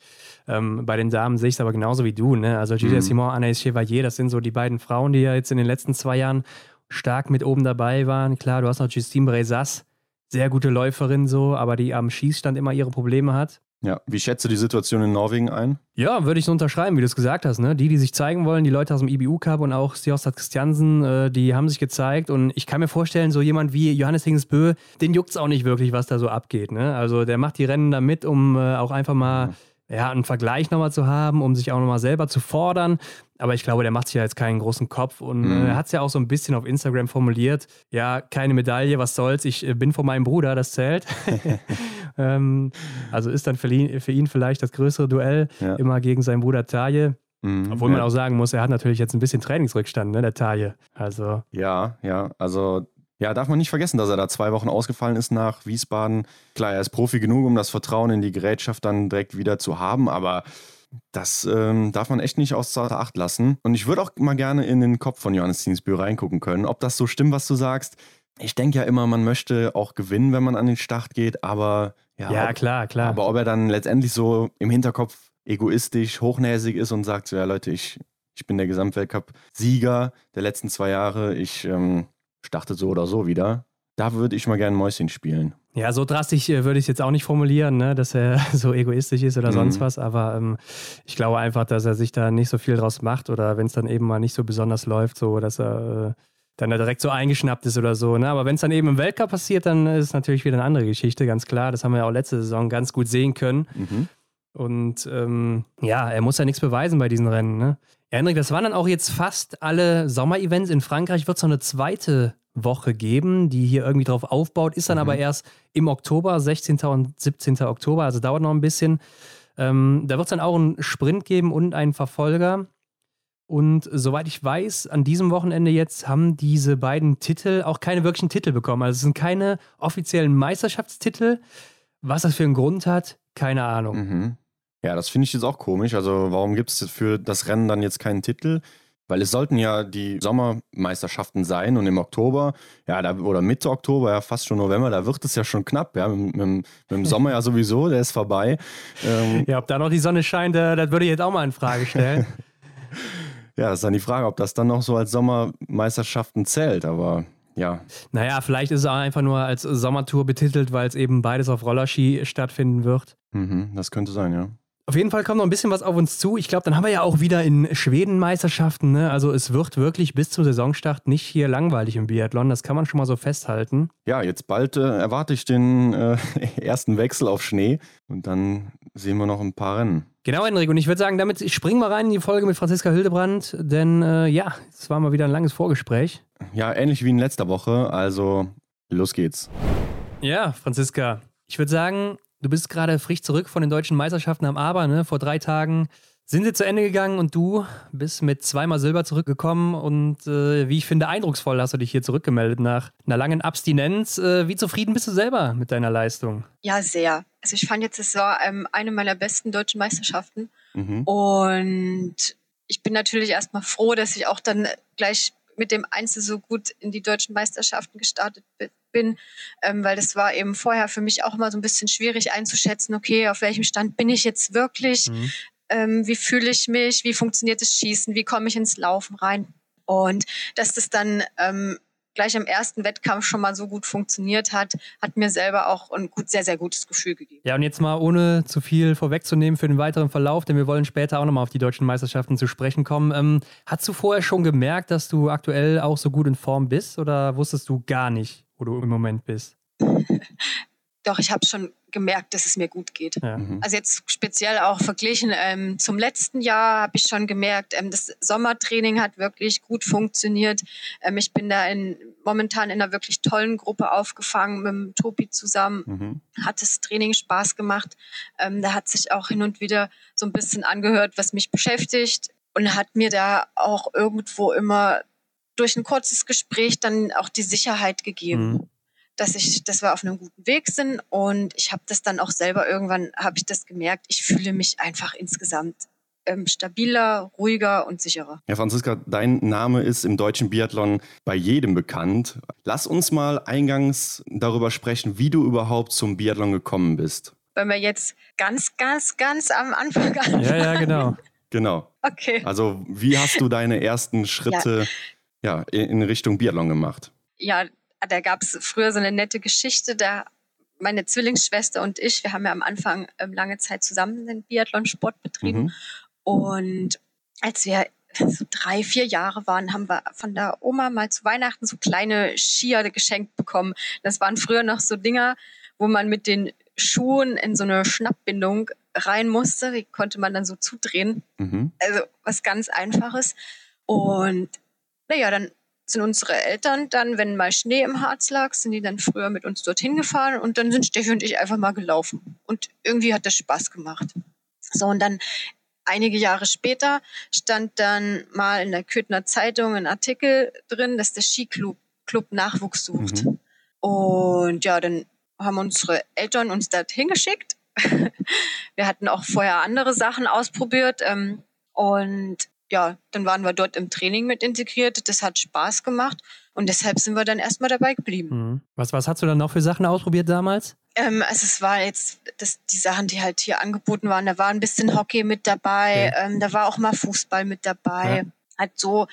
Ähm, bei den Damen sehe ich es aber genauso wie du. Ne? Also Julia mhm. Simon, Anaïs Chevalier, das sind so die beiden Frauen, die ja jetzt in den letzten zwei Jahren stark mit oben dabei waren. Klar, du hast noch Justine Brezas, sehr gute Läuferin so, aber die am Schießstand immer ihre Probleme hat. Ja, wie schätzt du die Situation in Norwegen ein? Ja, würde ich so unterschreiben, wie du es gesagt hast. Ne? Die, die sich zeigen wollen, die Leute aus dem IBU Cup und auch Stjostad Christiansen, äh, die haben sich gezeigt. Und ich kann mir vorstellen, so jemand wie Johannes Hingesbö, den juckt es auch nicht wirklich, was da so abgeht. Ne? Also der macht die Rennen da mit, um äh, auch einfach mal. Mhm ja, einen Vergleich nochmal zu haben, um sich auch nochmal selber zu fordern. Aber ich glaube, der macht sich ja jetzt keinen großen Kopf und mhm. er hat es ja auch so ein bisschen auf Instagram formuliert. Ja, keine Medaille, was soll's, ich äh, bin von meinem Bruder, das zählt. <laughs> ähm, also ist dann für ihn, für ihn, vielleicht das größere Duell ja. immer gegen seinen Bruder Taje. Mhm, Obwohl man ja. auch sagen muss, er hat natürlich jetzt ein bisschen Trainingsrückstand, ne, der Taje. Also. Ja, ja, also ja, darf man nicht vergessen, dass er da zwei Wochen ausgefallen ist nach Wiesbaden. Klar, er ist Profi genug, um das Vertrauen in die Gerätschaft dann direkt wieder zu haben, aber das ähm, darf man echt nicht außer Acht lassen. Und ich würde auch mal gerne in den Kopf von Johannes Zinsbühl reingucken können, ob das so stimmt, was du sagst. Ich denke ja immer, man möchte auch gewinnen, wenn man an den Start geht, aber ja, ja ob, klar, klar. Aber ob er dann letztendlich so im Hinterkopf egoistisch, hochnäsig ist und sagt, so, ja Leute, ich, ich bin der Gesamtweltcup-Sieger der letzten zwei Jahre, ich ähm, startet so oder so wieder. Da würde ich mal gerne Mäuschen spielen. Ja, so drastisch äh, würde ich es jetzt auch nicht formulieren, ne, dass er <laughs> so egoistisch ist oder mhm. sonst was, aber ähm, ich glaube einfach, dass er sich da nicht so viel draus macht oder wenn es dann eben mal nicht so besonders läuft, so dass er äh, dann da direkt so eingeschnappt ist oder so. Ne? Aber wenn es dann eben im Weltcup passiert, dann ist es natürlich wieder eine andere Geschichte, ganz klar. Das haben wir ja auch letzte Saison ganz gut sehen können. Mhm. Und ähm, ja, er muss ja nichts beweisen bei diesen Rennen. Ne? Ja, Henrik, das waren dann auch jetzt fast alle Sommerevents. In Frankreich wird es noch eine zweite Woche geben, die hier irgendwie drauf aufbaut, ist dann mhm. aber erst im Oktober, 16. und 17. Oktober, also dauert noch ein bisschen. Ähm, da wird es dann auch einen Sprint geben und einen Verfolger. Und soweit ich weiß, an diesem Wochenende jetzt haben diese beiden Titel auch keine wirklichen Titel bekommen. Also es sind keine offiziellen Meisterschaftstitel. Was das für einen Grund hat, keine Ahnung. Mhm. Ja, das finde ich jetzt auch komisch. Also warum gibt es für das Rennen dann jetzt keinen Titel? Weil es sollten ja die Sommermeisterschaften sein und im Oktober, ja, da, oder Mitte Oktober, ja, fast schon November, da wird es ja schon knapp, ja, mit, mit, mit dem Sommer ja <laughs> sowieso, der ist vorbei. Ähm, ja, ob da noch die Sonne scheint, äh, das würde ich jetzt auch mal in Frage stellen. <laughs> ja, das ist dann die Frage, ob das dann noch so als Sommermeisterschaften zählt, aber ja. Naja, vielleicht ist es auch einfach nur als Sommertour betitelt, weil es eben beides auf Rollerski stattfinden wird. Mhm, das könnte sein, ja. Auf jeden Fall kommt noch ein bisschen was auf uns zu. Ich glaube, dann haben wir ja auch wieder in Schweden Meisterschaften. Ne? Also es wird wirklich bis zum Saisonstart nicht hier langweilig im Biathlon. Das kann man schon mal so festhalten. Ja, jetzt bald äh, erwarte ich den äh, <laughs> ersten Wechsel auf Schnee und dann sehen wir noch ein paar Rennen. Genau, Henrik. Und ich würde sagen, damit springen wir rein in die Folge mit Franziska Hildebrand, denn äh, ja, es war mal wieder ein langes Vorgespräch. Ja, ähnlich wie in letzter Woche. Also los geht's. Ja, Franziska, ich würde sagen, Du bist gerade frisch zurück von den deutschen Meisterschaften am Aber, ne? Vor drei Tagen sind sie zu Ende gegangen und du bist mit zweimal Silber zurückgekommen und äh, wie ich finde, eindrucksvoll hast du dich hier zurückgemeldet nach einer langen Abstinenz. Äh, wie zufrieden bist du selber mit deiner Leistung? Ja, sehr. Also ich fand jetzt, es war ähm, eine meiner besten deutschen Meisterschaften mhm. und ich bin natürlich erstmal froh, dass ich auch dann gleich mit dem Einzel so gut in die deutschen Meisterschaften gestartet bin, ähm, weil das war eben vorher für mich auch immer so ein bisschen schwierig einzuschätzen, okay, auf welchem Stand bin ich jetzt wirklich, mhm. Ähm, wie fühle ich mich, wie funktioniert das Schießen, wie komme ich ins Laufen rein. Und dass das dann ähm, gleich am ersten Wettkampf schon mal so gut funktioniert hat, hat mir selber auch ein gut, sehr, sehr gutes Gefühl gegeben. Ja, und jetzt mal ohne zu viel vorwegzunehmen für den weiteren Verlauf, denn wir wollen später auch nochmal auf die deutschen Meisterschaften zu sprechen kommen. Ähm, hast du vorher schon gemerkt, dass du aktuell auch so gut in Form bist oder wusstest du gar nicht, wo du im Moment bist? <laughs> Doch, ich habe schon gemerkt, dass es mir gut geht. Ja. Mhm. Also jetzt speziell auch verglichen ähm, zum letzten Jahr habe ich schon gemerkt, ähm, das Sommertraining hat wirklich gut funktioniert. Ähm, ich bin da in, momentan in einer wirklich tollen Gruppe aufgefangen mit dem Tobi zusammen. Mhm. Hat das Training Spaß gemacht. Ähm, da hat sich auch hin und wieder so ein bisschen angehört, was mich beschäftigt und hat mir da auch irgendwo immer durch ein kurzes Gespräch dann auch die Sicherheit gegeben. Mhm dass ich, dass wir auf einem guten Weg sind und ich habe das dann auch selber irgendwann habe ich das gemerkt. Ich fühle mich einfach insgesamt ähm, stabiler, ruhiger und sicherer. Ja, Franziska, dein Name ist im deutschen Biathlon bei jedem bekannt. Lass uns mal eingangs darüber sprechen, wie du überhaupt zum Biathlon gekommen bist. Wenn wir jetzt ganz, ganz, ganz am Anfang anfangen. Ja, ja, genau. Genau. Okay. Also, wie hast du deine ersten Schritte ja. ja in Richtung Biathlon gemacht? Ja, da gab es früher so eine nette Geschichte, da meine Zwillingsschwester und ich, wir haben ja am Anfang ähm, lange Zeit zusammen den Biathlon-Sport betrieben. Mhm. Und als wir so drei, vier Jahre waren, haben wir von der Oma mal zu Weihnachten so kleine Skier geschenkt bekommen. Das waren früher noch so Dinger, wo man mit den Schuhen in so eine Schnappbindung rein musste. Die konnte man dann so zudrehen. Mhm. Also was ganz Einfaches. Und naja, dann sind unsere Eltern dann, wenn mal Schnee im Harz lag, sind die dann früher mit uns dorthin gefahren und dann sind Steffi und ich einfach mal gelaufen. Und irgendwie hat das Spaß gemacht. So, und dann einige Jahre später stand dann mal in der Köthner Zeitung ein Artikel drin, dass der Skiclub Club Nachwuchs sucht. Mhm. Und ja, dann haben unsere Eltern uns da hingeschickt. <laughs> wir hatten auch vorher andere Sachen ausprobiert. Ähm, und ja, dann waren wir dort im Training mit integriert. Das hat Spaß gemacht und deshalb sind wir dann erstmal dabei geblieben. Mhm. Was, was hast du dann noch für Sachen ausprobiert damals? Ähm, also es war jetzt das, die Sachen, die halt hier angeboten waren. Da war ein bisschen Hockey mit dabei, ja. ähm, da war auch mal Fußball mit dabei. Ja. Halt so,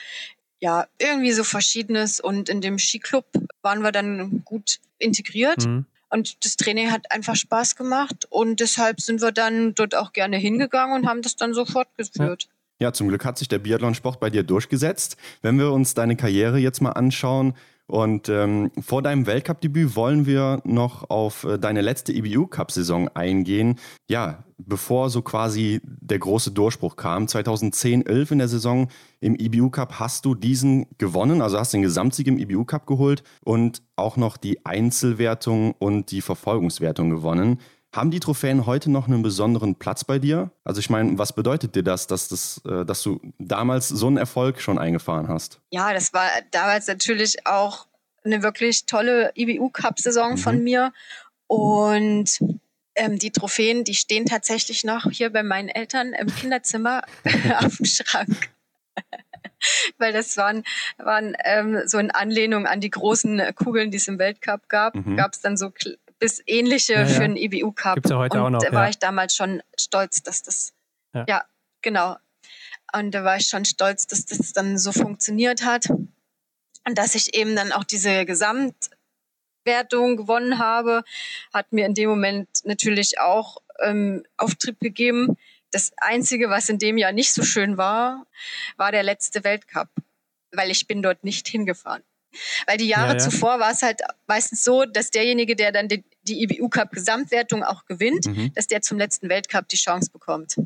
ja, irgendwie so Verschiedenes. Und in dem Skiclub waren wir dann gut integriert. Mhm. Und das Training hat einfach Spaß gemacht und deshalb sind wir dann dort auch gerne hingegangen und haben das dann so fortgeführt. Ja. Ja, zum Glück hat sich der Biathlonsport bei dir durchgesetzt. Wenn wir uns deine Karriere jetzt mal anschauen und ähm, vor deinem Weltcup-Debüt wollen wir noch auf äh, deine letzte IBU-Cup-Saison eingehen. Ja, bevor so quasi der große Durchbruch kam, 2010-11 in der Saison im IBU-Cup hast du diesen gewonnen, also hast den Gesamtsieg im IBU-Cup geholt und auch noch die Einzelwertung und die Verfolgungswertung gewonnen. Haben die Trophäen heute noch einen besonderen Platz bei dir? Also ich meine, was bedeutet dir das, dass, das, äh, dass du damals so einen Erfolg schon eingefahren hast? Ja, das war damals natürlich auch eine wirklich tolle IBU-Cup-Saison mhm. von mir. Und ähm, die Trophäen, die stehen tatsächlich noch hier bei meinen Eltern im Kinderzimmer <laughs> auf dem Schrank. <laughs> Weil das waren, waren ähm, so in Anlehnung an die großen Kugeln, die es im Weltcup gab, mhm. gab es dann so bis ähnliche ja, ja. für einen IBU Cup. Gibt's ja heute und auch noch. Da war ich damals schon stolz, dass das, ja. ja, genau. Und da war ich schon stolz, dass das dann so funktioniert hat. Und dass ich eben dann auch diese Gesamtwertung gewonnen habe, hat mir in dem Moment natürlich auch ähm, Auftrieb gegeben. Das Einzige, was in dem Jahr nicht so schön war, war der letzte Weltcup, weil ich bin dort nicht hingefahren. Weil die Jahre ja, ja. zuvor war es halt meistens so, dass derjenige, der dann die, die IBU Cup Gesamtwertung auch gewinnt, mhm. dass der zum letzten Weltcup die Chance bekommt.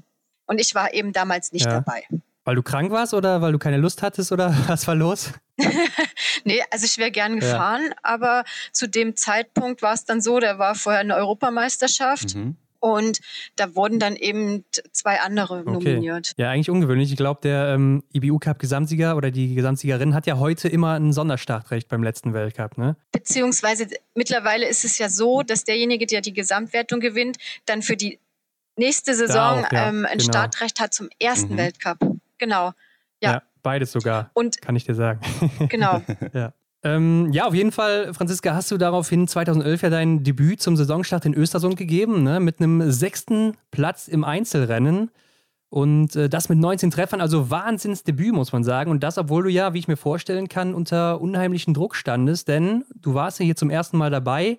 Und ich war eben damals nicht ja. dabei. Weil du krank warst oder weil du keine Lust hattest oder <laughs> was war los? <laughs> nee, also ich wäre gern gefahren, aber zu dem Zeitpunkt war es dann so, da war vorher eine Europameisterschaft. Mhm. Und da wurden dann eben zwei andere okay. nominiert. Ja, eigentlich ungewöhnlich. Ich glaube, der ähm, IBU Cup Gesamtsieger oder die Gesamtsiegerin hat ja heute immer ein Sonderstartrecht beim letzten Weltcup, ne? Beziehungsweise mittlerweile ist es ja so, dass derjenige, der die Gesamtwertung gewinnt, dann für die nächste Saison auch, ja, ähm, ein genau. Startrecht hat zum ersten mhm. Weltcup. Genau. Ja. ja. beides sogar. Und kann ich dir sagen. Genau. <laughs> ja. Ähm, ja, auf jeden Fall, Franziska, hast du daraufhin 2011 ja dein Debüt zum Saisonstart in Östersund gegeben, ne? mit einem sechsten Platz im Einzelrennen. Und äh, das mit 19 Treffern, also Wahnsinnsdebüt, muss man sagen. Und das, obwohl du ja, wie ich mir vorstellen kann, unter unheimlichen Druck standest, denn du warst ja hier zum ersten Mal dabei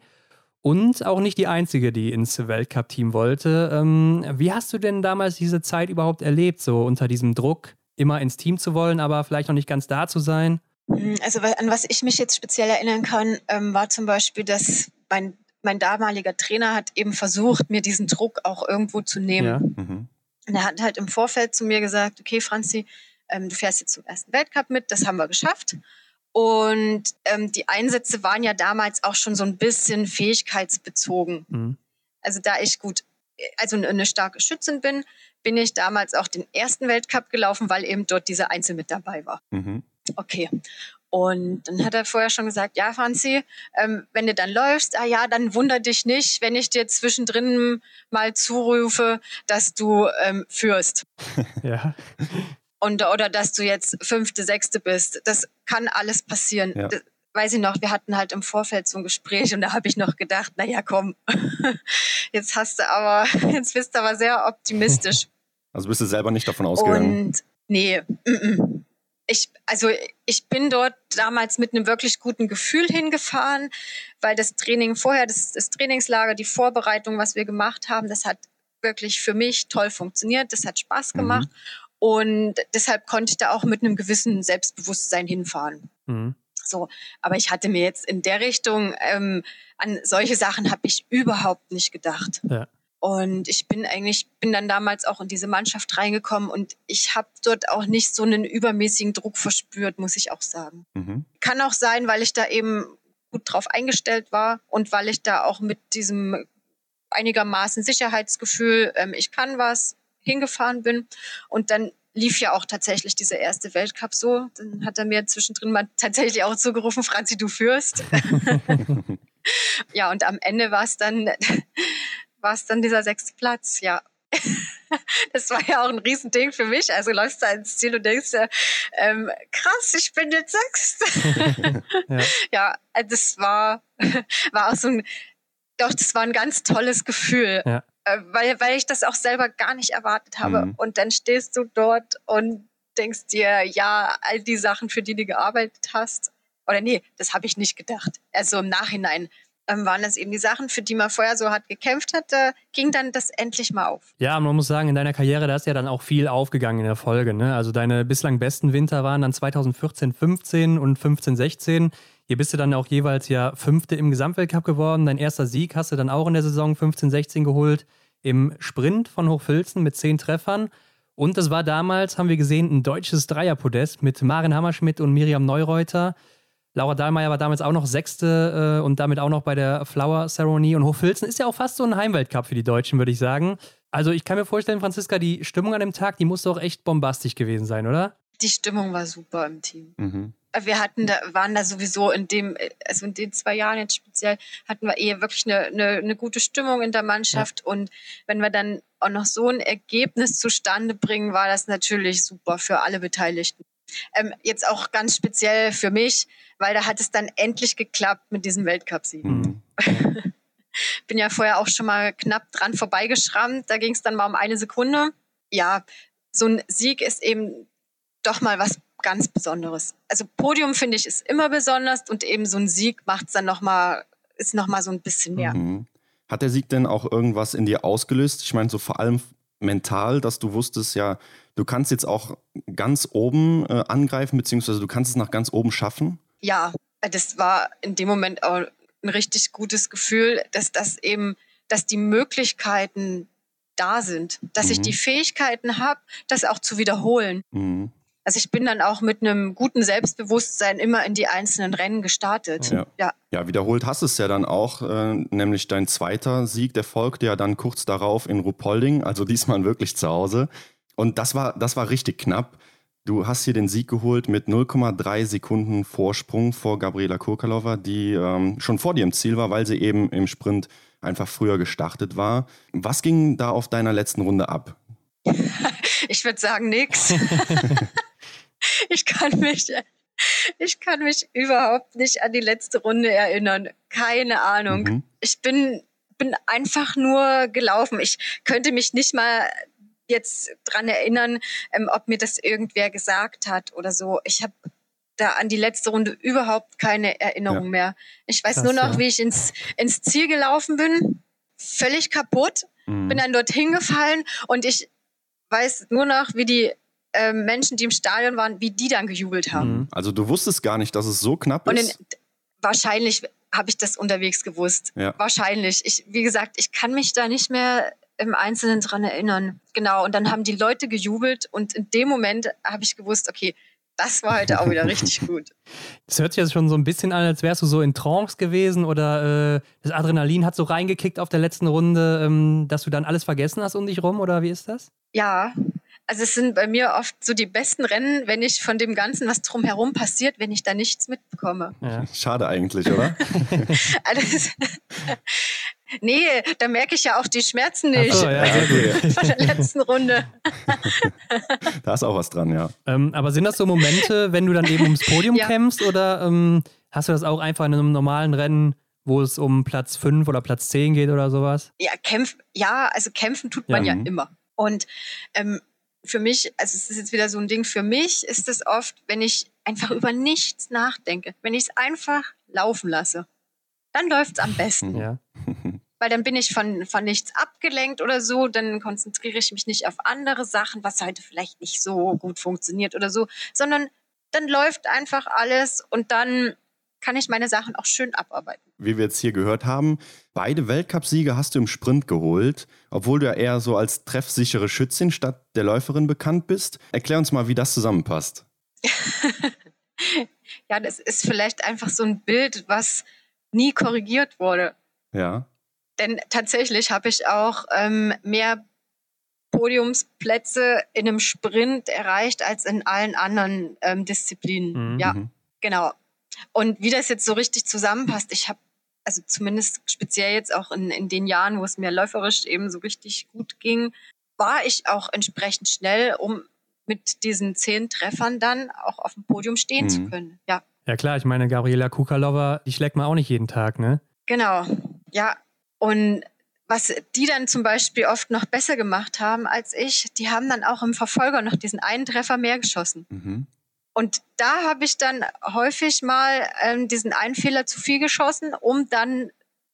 und auch nicht die Einzige, die ins Weltcup-Team wollte. Ähm, wie hast du denn damals diese Zeit überhaupt erlebt, so unter diesem Druck, immer ins Team zu wollen, aber vielleicht noch nicht ganz da zu sein? Hm, also an was ich mich jetzt speziell erinnern kann, ähm, war zum Beispiel, dass mein, mein damaliger Trainer hat eben versucht, mir diesen Druck auch irgendwo zu nehmen. Ja. Mhm. Und er hat halt im Vorfeld zu mir gesagt, okay, Franzi, ähm, du fährst jetzt zum ersten Weltcup mit, das haben wir geschafft. Und ähm, die Einsätze waren ja damals auch schon so ein bisschen fähigkeitsbezogen. Mhm. Also da ich gut, also eine starke Schützin bin, bin ich damals auch den ersten Weltcup gelaufen, weil eben dort dieser Einzel mit dabei war. Mhm. Okay. Und dann hat er vorher schon gesagt, ja, Franzi, ähm, wenn du dann läufst, ah ja, dann wunder dich nicht, wenn ich dir zwischendrin mal zurufe, dass du ähm, führst. <laughs> ja. Und, oder dass du jetzt fünfte, sechste bist. Das kann alles passieren. Ja. Das, weiß ich noch, wir hatten halt im Vorfeld so ein Gespräch und da habe ich noch gedacht, naja, komm, <laughs> jetzt hast du aber, <laughs> jetzt bist du aber sehr optimistisch. Also bist du selber nicht davon ausgegangen? Und nee, m -m. Ich, also ich bin dort damals mit einem wirklich guten Gefühl hingefahren, weil das Training vorher, das, das Trainingslager, die Vorbereitung, was wir gemacht haben, das hat wirklich für mich toll funktioniert, das hat Spaß mhm. gemacht mhm. und deshalb konnte ich da auch mit einem gewissen Selbstbewusstsein hinfahren. Mhm. So, aber ich hatte mir jetzt in der Richtung ähm, an solche Sachen habe ich überhaupt nicht gedacht. Ja. Und ich bin eigentlich, bin dann damals auch in diese Mannschaft reingekommen und ich habe dort auch nicht so einen übermäßigen Druck verspürt, muss ich auch sagen. Mhm. Kann auch sein, weil ich da eben gut drauf eingestellt war und weil ich da auch mit diesem einigermaßen Sicherheitsgefühl, ähm, ich kann was, hingefahren bin. Und dann lief ja auch tatsächlich dieser erste Weltcup so. Dann hat er mir zwischendrin mal tatsächlich auch zugerufen, Franzi, du führst. <laughs> ja, und am Ende war es dann, war es dann dieser sechste Platz, ja. <laughs> das war ja auch ein Riesending für mich. Also läufst du ins Ziel und denkst dir, ähm, krass, ich bin jetzt sechst. <laughs> ja. ja, das war, <laughs> war auch so ein, doch, das war ein ganz tolles Gefühl. Ja. Äh, weil, weil ich das auch selber gar nicht erwartet habe. Mhm. Und dann stehst du dort und denkst dir, ja, all die Sachen, für die du gearbeitet hast, oder nee, das habe ich nicht gedacht. Also im Nachhinein ähm, waren das eben die Sachen, für die man vorher so hart gekämpft hat, da ging dann das endlich mal auf. Ja, man muss sagen, in deiner Karriere, da ist ja dann auch viel aufgegangen in der Folge. Ne? Also deine bislang besten Winter waren dann 2014, 15 und 15, 16. Hier bist du dann auch jeweils ja Fünfte im Gesamtweltcup geworden. Dein erster Sieg hast du dann auch in der Saison 15, 16 geholt im Sprint von Hochfilzen mit zehn Treffern. Und das war damals, haben wir gesehen, ein deutsches Dreierpodest mit Maren Hammerschmidt und Miriam Neureuter. Laura Dahlmeier war damals auch noch Sechste äh, und damit auch noch bei der Flower Ceremony. Und Hochfilzen ist ja auch fast so ein Heimweltcup für die Deutschen, würde ich sagen. Also ich kann mir vorstellen, Franziska, die Stimmung an dem Tag, die muss doch echt bombastisch gewesen sein, oder? Die Stimmung war super im Team. Mhm wir hatten da, waren da sowieso in dem, also in den zwei Jahren jetzt speziell, hatten wir eher wirklich eine, eine, eine gute Stimmung in der Mannschaft. Ja. Und wenn wir dann auch noch so ein Ergebnis zustande bringen, war das natürlich super für alle Beteiligten. Ähm, jetzt auch ganz speziell für mich, weil da hat es dann endlich geklappt mit diesem Weltcup-Sieg. Mhm. <laughs> Bin ja vorher auch schon mal knapp dran vorbeigeschrammt. Da ging es dann mal um eine Sekunde. Ja, so ein Sieg ist eben doch mal was ganz Besonderes. Also Podium finde ich ist immer besonders und eben so ein Sieg macht es dann noch mal ist noch mal so ein bisschen mehr. Mhm. Hat der Sieg denn auch irgendwas in dir ausgelöst? Ich meine so vor allem mental, dass du wusstest, ja, du kannst jetzt auch ganz oben äh, angreifen, beziehungsweise du kannst es nach ganz oben schaffen? Ja, das war in dem Moment auch ein richtig gutes Gefühl, dass das eben, dass die Möglichkeiten da sind, dass mhm. ich die Fähigkeiten habe, das auch zu wiederholen. Mhm. Also ich bin dann auch mit einem guten Selbstbewusstsein immer in die einzelnen Rennen gestartet. Ja, ja. ja wiederholt hast es ja dann auch, äh, nämlich dein zweiter Sieg, der folgte ja dann kurz darauf in Rupolding, also diesmal wirklich zu Hause. Und das war, das war richtig knapp. Du hast hier den Sieg geholt mit 0,3 Sekunden Vorsprung vor Gabriela Kurkalova, die ähm, schon vor dir im Ziel war, weil sie eben im Sprint einfach früher gestartet war. Was ging da auf deiner letzten Runde ab? <laughs> ich würde sagen, nix. <laughs> ich kann mich, ich kann mich überhaupt nicht an die letzte Runde erinnern. Keine Ahnung. Mhm. Ich bin, bin einfach nur gelaufen. Ich könnte mich nicht mal jetzt dran erinnern, ähm, ob mir das irgendwer gesagt hat oder so. Ich habe da an die letzte Runde überhaupt keine Erinnerung ja. mehr. Ich weiß Krass, nur noch, ja. wie ich ins, ins Ziel gelaufen bin, völlig kaputt, mhm. bin dann dort hingefallen und ich weiß nur noch, wie die äh, Menschen, die im Stadion waren, wie die dann gejubelt haben. Mhm. Also du wusstest gar nicht, dass es so knapp und ist? In, wahrscheinlich habe ich das unterwegs gewusst. Ja. Wahrscheinlich. Ich, wie gesagt, ich kann mich da nicht mehr im Einzelnen dran erinnern. Genau. Und dann haben die Leute gejubelt und in dem Moment habe ich gewusst, okay, das war heute auch wieder richtig <laughs> gut. Das hört sich jetzt schon so ein bisschen an, als wärst du so in Trance gewesen oder äh, das Adrenalin hat so reingekickt auf der letzten Runde, ähm, dass du dann alles vergessen hast um dich rum oder wie ist das? Ja, Also es sind bei mir oft so die besten Rennen, wenn ich von dem Ganzen, was drumherum passiert, wenn ich da nichts mitbekomme. Ja. Schade eigentlich, oder? <laughs> also, nee, da merke ich ja auch die Schmerzen nicht so, ja, okay. <laughs> von der letzten Runde. da ist auch was dran, ja. Ähm, aber sind das so Momente, wenn du dann eben ums Podium <laughs> ja. kämpfst oder ähm, hast du das auch einfach in einem normalen Rennen wo es um Platz 5 oder Platz 10 geht oder sowas? Ja, kämpf, ja also kämpfen tut man ja, ja immer. Und ähm, für mich, also es ist jetzt wieder so ein Ding, für mich ist es oft, wenn ich einfach über nichts nachdenke, wenn ich es einfach laufen lasse, dann läuft es am besten. Ja. <laughs> Weil dann bin ich von, von nichts abgelenkt oder so, dann konzentriere ich mich nicht auf andere Sachen, was heute vielleicht nicht so gut funktioniert oder so, sondern dann läuft einfach alles und dann kann ich meine Sachen auch schön abarbeiten. Wie wir jetzt hier gehört haben, beide Weltcupsiege hast du im Sprint geholt, obwohl du ja eher so als treffsichere Schützin statt der Läuferin bekannt bist. Erklär uns mal, wie das zusammenpasst. <laughs> ja, das ist vielleicht einfach so ein Bild, was nie korrigiert wurde. Ja. Denn tatsächlich habe ich auch ähm, mehr Podiumsplätze in einem Sprint erreicht als in allen anderen ähm, Disziplinen. Mhm. Ja, mhm. genau. Und wie das jetzt so richtig zusammenpasst, ich habe also zumindest speziell jetzt auch in, in den Jahren, wo es mir läuferisch eben so richtig gut ging, war ich auch entsprechend schnell, um mit diesen zehn Treffern dann auch auf dem Podium stehen mhm. zu können. Ja. Ja klar, ich meine, Gabriela Kukalova, die schlägt man auch nicht jeden Tag, ne? Genau, ja. Und was die dann zum Beispiel oft noch besser gemacht haben als ich, die haben dann auch im Verfolger noch diesen einen Treffer mehr geschossen. Mhm. Und da habe ich dann häufig mal ähm, diesen einen Fehler zu viel geschossen, um dann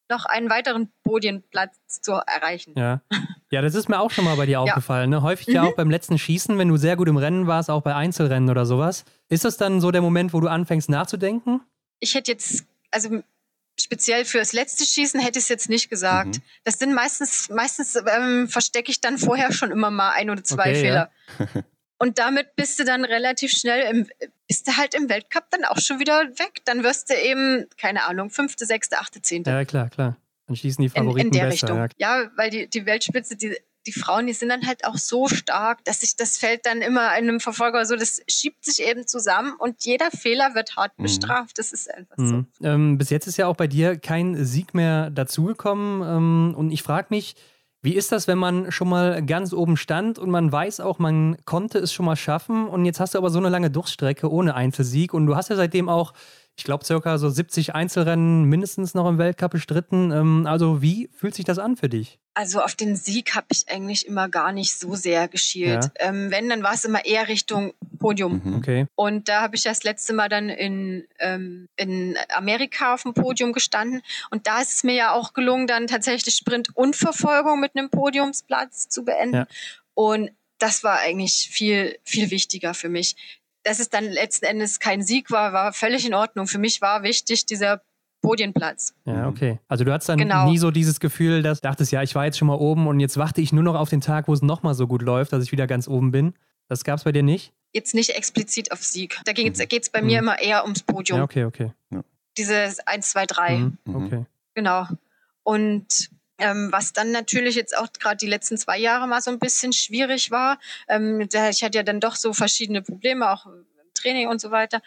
noch einen weiteren Podienplatz zu erreichen. Ja. ja, das ist mir auch schon mal bei dir <laughs> aufgefallen. Ne? Häufig mhm. ja auch beim letzten Schießen, wenn du sehr gut im Rennen warst, auch bei Einzelrennen oder sowas. Ist das dann so der Moment, wo du anfängst nachzudenken? Ich hätte jetzt, also speziell fürs letzte Schießen hätte ich es jetzt nicht gesagt. Mhm. Das sind meistens, meistens ähm, verstecke ich dann vorher schon immer mal ein oder zwei okay, Fehler. Ja. <laughs> Und damit bist du dann relativ schnell im, bist du halt im Weltcup dann auch schon wieder weg. Dann wirst du eben, keine Ahnung, fünfte, sechste, achte, zehnte. Ja, klar, klar. Dann schießen die Favoriten in, in der besser, Richtung. Ja. ja, weil die, die Weltspitze, die, die Frauen, die sind dann halt auch so stark, dass sich das Feld dann immer in einem Verfolger so, das schiebt sich eben zusammen und jeder Fehler wird hart mhm. bestraft. Das ist einfach mhm. so. Ähm, bis jetzt ist ja auch bei dir kein Sieg mehr dazugekommen. Ähm, und ich frage mich, wie ist das, wenn man schon mal ganz oben stand und man weiß auch, man konnte es schon mal schaffen? Und jetzt hast du aber so eine lange Durchstrecke ohne Einzelsieg und du hast ja seitdem auch, ich glaube, circa so 70 Einzelrennen mindestens noch im Weltcup bestritten. Ähm, also wie fühlt sich das an für dich? Also auf den Sieg habe ich eigentlich immer gar nicht so sehr geschielt. Ja. Ähm, wenn, dann war es immer eher Richtung Podium. Mhm. Okay. Und da habe ich das letzte Mal dann in, ähm, in Amerika auf dem Podium gestanden. Und da ist es mir ja auch gelungen, dann tatsächlich Sprint und Verfolgung mit einem Podiumsplatz zu beenden. Ja. Und das war eigentlich viel, viel wichtiger für mich. Dass es dann letzten Endes kein Sieg war, war völlig in Ordnung. Für mich war wichtig dieser Podienplatz. Ja, okay. Also du hattest dann genau. nie so dieses Gefühl, dass du dachtest, ja, ich war jetzt schon mal oben und jetzt warte ich nur noch auf den Tag, wo es nochmal so gut läuft, dass ich wieder ganz oben bin. Das gab es bei dir nicht? Jetzt nicht explizit auf Sieg. Da geht es bei mhm. mir immer eher ums Podium. Ja, okay, okay. Ja. Dieses 1, 2, 3. Mhm. Okay. Genau. Und ähm, was dann natürlich jetzt auch gerade die letzten zwei Jahre mal so ein bisschen schwierig war. Ähm, ich hatte ja dann doch so verschiedene Probleme, auch im Training und so weiter.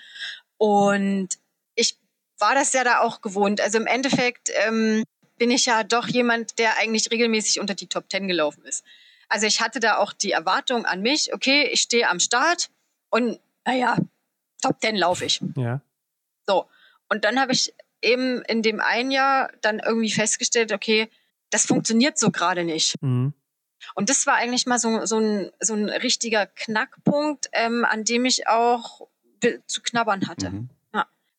Und ich war das ja da auch gewohnt. Also im Endeffekt ähm, bin ich ja doch jemand, der eigentlich regelmäßig unter die Top Ten gelaufen ist. Also ich hatte da auch die Erwartung an mich, okay, ich stehe am Start und naja, Top Ten laufe ich. Ja. So. Und dann habe ich eben in dem einen Jahr dann irgendwie festgestellt, okay, das funktioniert so gerade nicht. Mhm. Und das war eigentlich mal so, so, ein, so ein richtiger Knackpunkt, ähm, an dem ich auch zu knabbern hatte. Mhm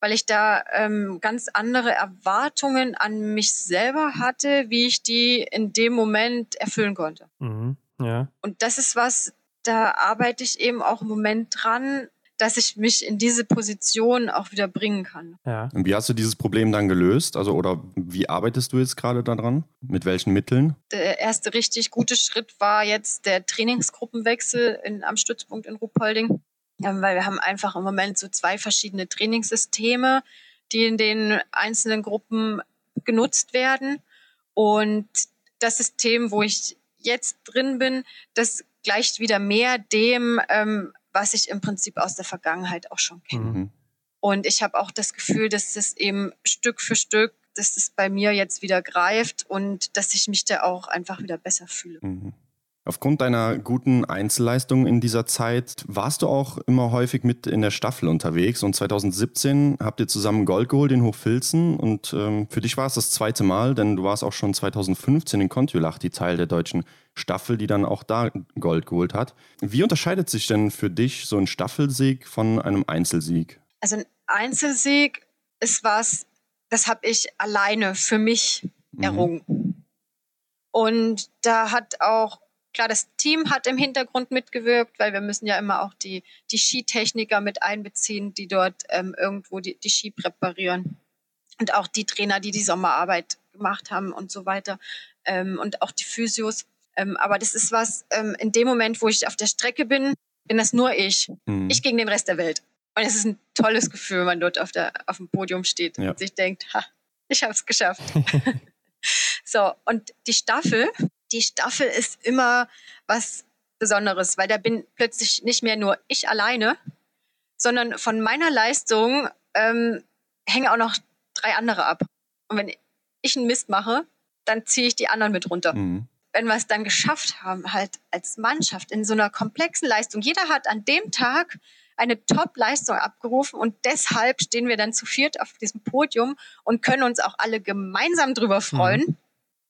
weil ich da ähm, ganz andere Erwartungen an mich selber hatte, wie ich die in dem Moment erfüllen konnte. Mhm. Ja. Und das ist was, da arbeite ich eben auch im Moment dran, dass ich mich in diese Position auch wieder bringen kann. Ja. Und wie hast du dieses Problem dann gelöst? Also, oder wie arbeitest du jetzt gerade daran? Mit welchen Mitteln? Der erste richtig gute Schritt war jetzt der Trainingsgruppenwechsel in, am Stützpunkt in Ruhpolding weil wir haben einfach im Moment so zwei verschiedene Trainingssysteme, die in den einzelnen Gruppen genutzt werden. Und das System, wo ich jetzt drin bin, das gleicht wieder mehr dem, ähm, was ich im Prinzip aus der Vergangenheit auch schon kenne. Mhm. Und ich habe auch das Gefühl, dass es eben Stück für Stück, dass es bei mir jetzt wieder greift und dass ich mich da auch einfach wieder besser fühle. Mhm. Aufgrund deiner guten Einzelleistung in dieser Zeit warst du auch immer häufig mit in der Staffel unterwegs und 2017 habt ihr zusammen Gold geholt in Hochfilzen und ähm, für dich war es das zweite Mal, denn du warst auch schon 2015 in Kontiolahti Teil der deutschen Staffel, die dann auch da Gold geholt hat. Wie unterscheidet sich denn für dich so ein Staffelsieg von einem Einzelsieg? Also ein Einzelsieg ist was, das habe ich alleine für mich mhm. errungen. Und da hat auch Klar, das Team hat im Hintergrund mitgewirkt, weil wir müssen ja immer auch die, die Skitechniker mit einbeziehen, die dort ähm, irgendwo die, die Ski präparieren. Und auch die Trainer, die die Sommerarbeit gemacht haben und so weiter. Ähm, und auch die Physios. Ähm, aber das ist was, ähm, in dem Moment, wo ich auf der Strecke bin, bin das nur ich. Mhm. Ich gegen den Rest der Welt. Und es ist ein tolles Gefühl, wenn man dort auf, der, auf dem Podium steht ja. und sich denkt, ha, ich habe es geschafft. <laughs> so, und die Staffel, die Staffel ist immer was Besonderes, weil da bin plötzlich nicht mehr nur ich alleine, sondern von meiner Leistung ähm, hängen auch noch drei andere ab. Und wenn ich einen Mist mache, dann ziehe ich die anderen mit runter. Mhm. Wenn wir es dann geschafft haben, halt als Mannschaft in so einer komplexen Leistung, jeder hat an dem Tag eine Top-Leistung abgerufen und deshalb stehen wir dann zu viert auf diesem Podium und können uns auch alle gemeinsam drüber freuen. Mhm.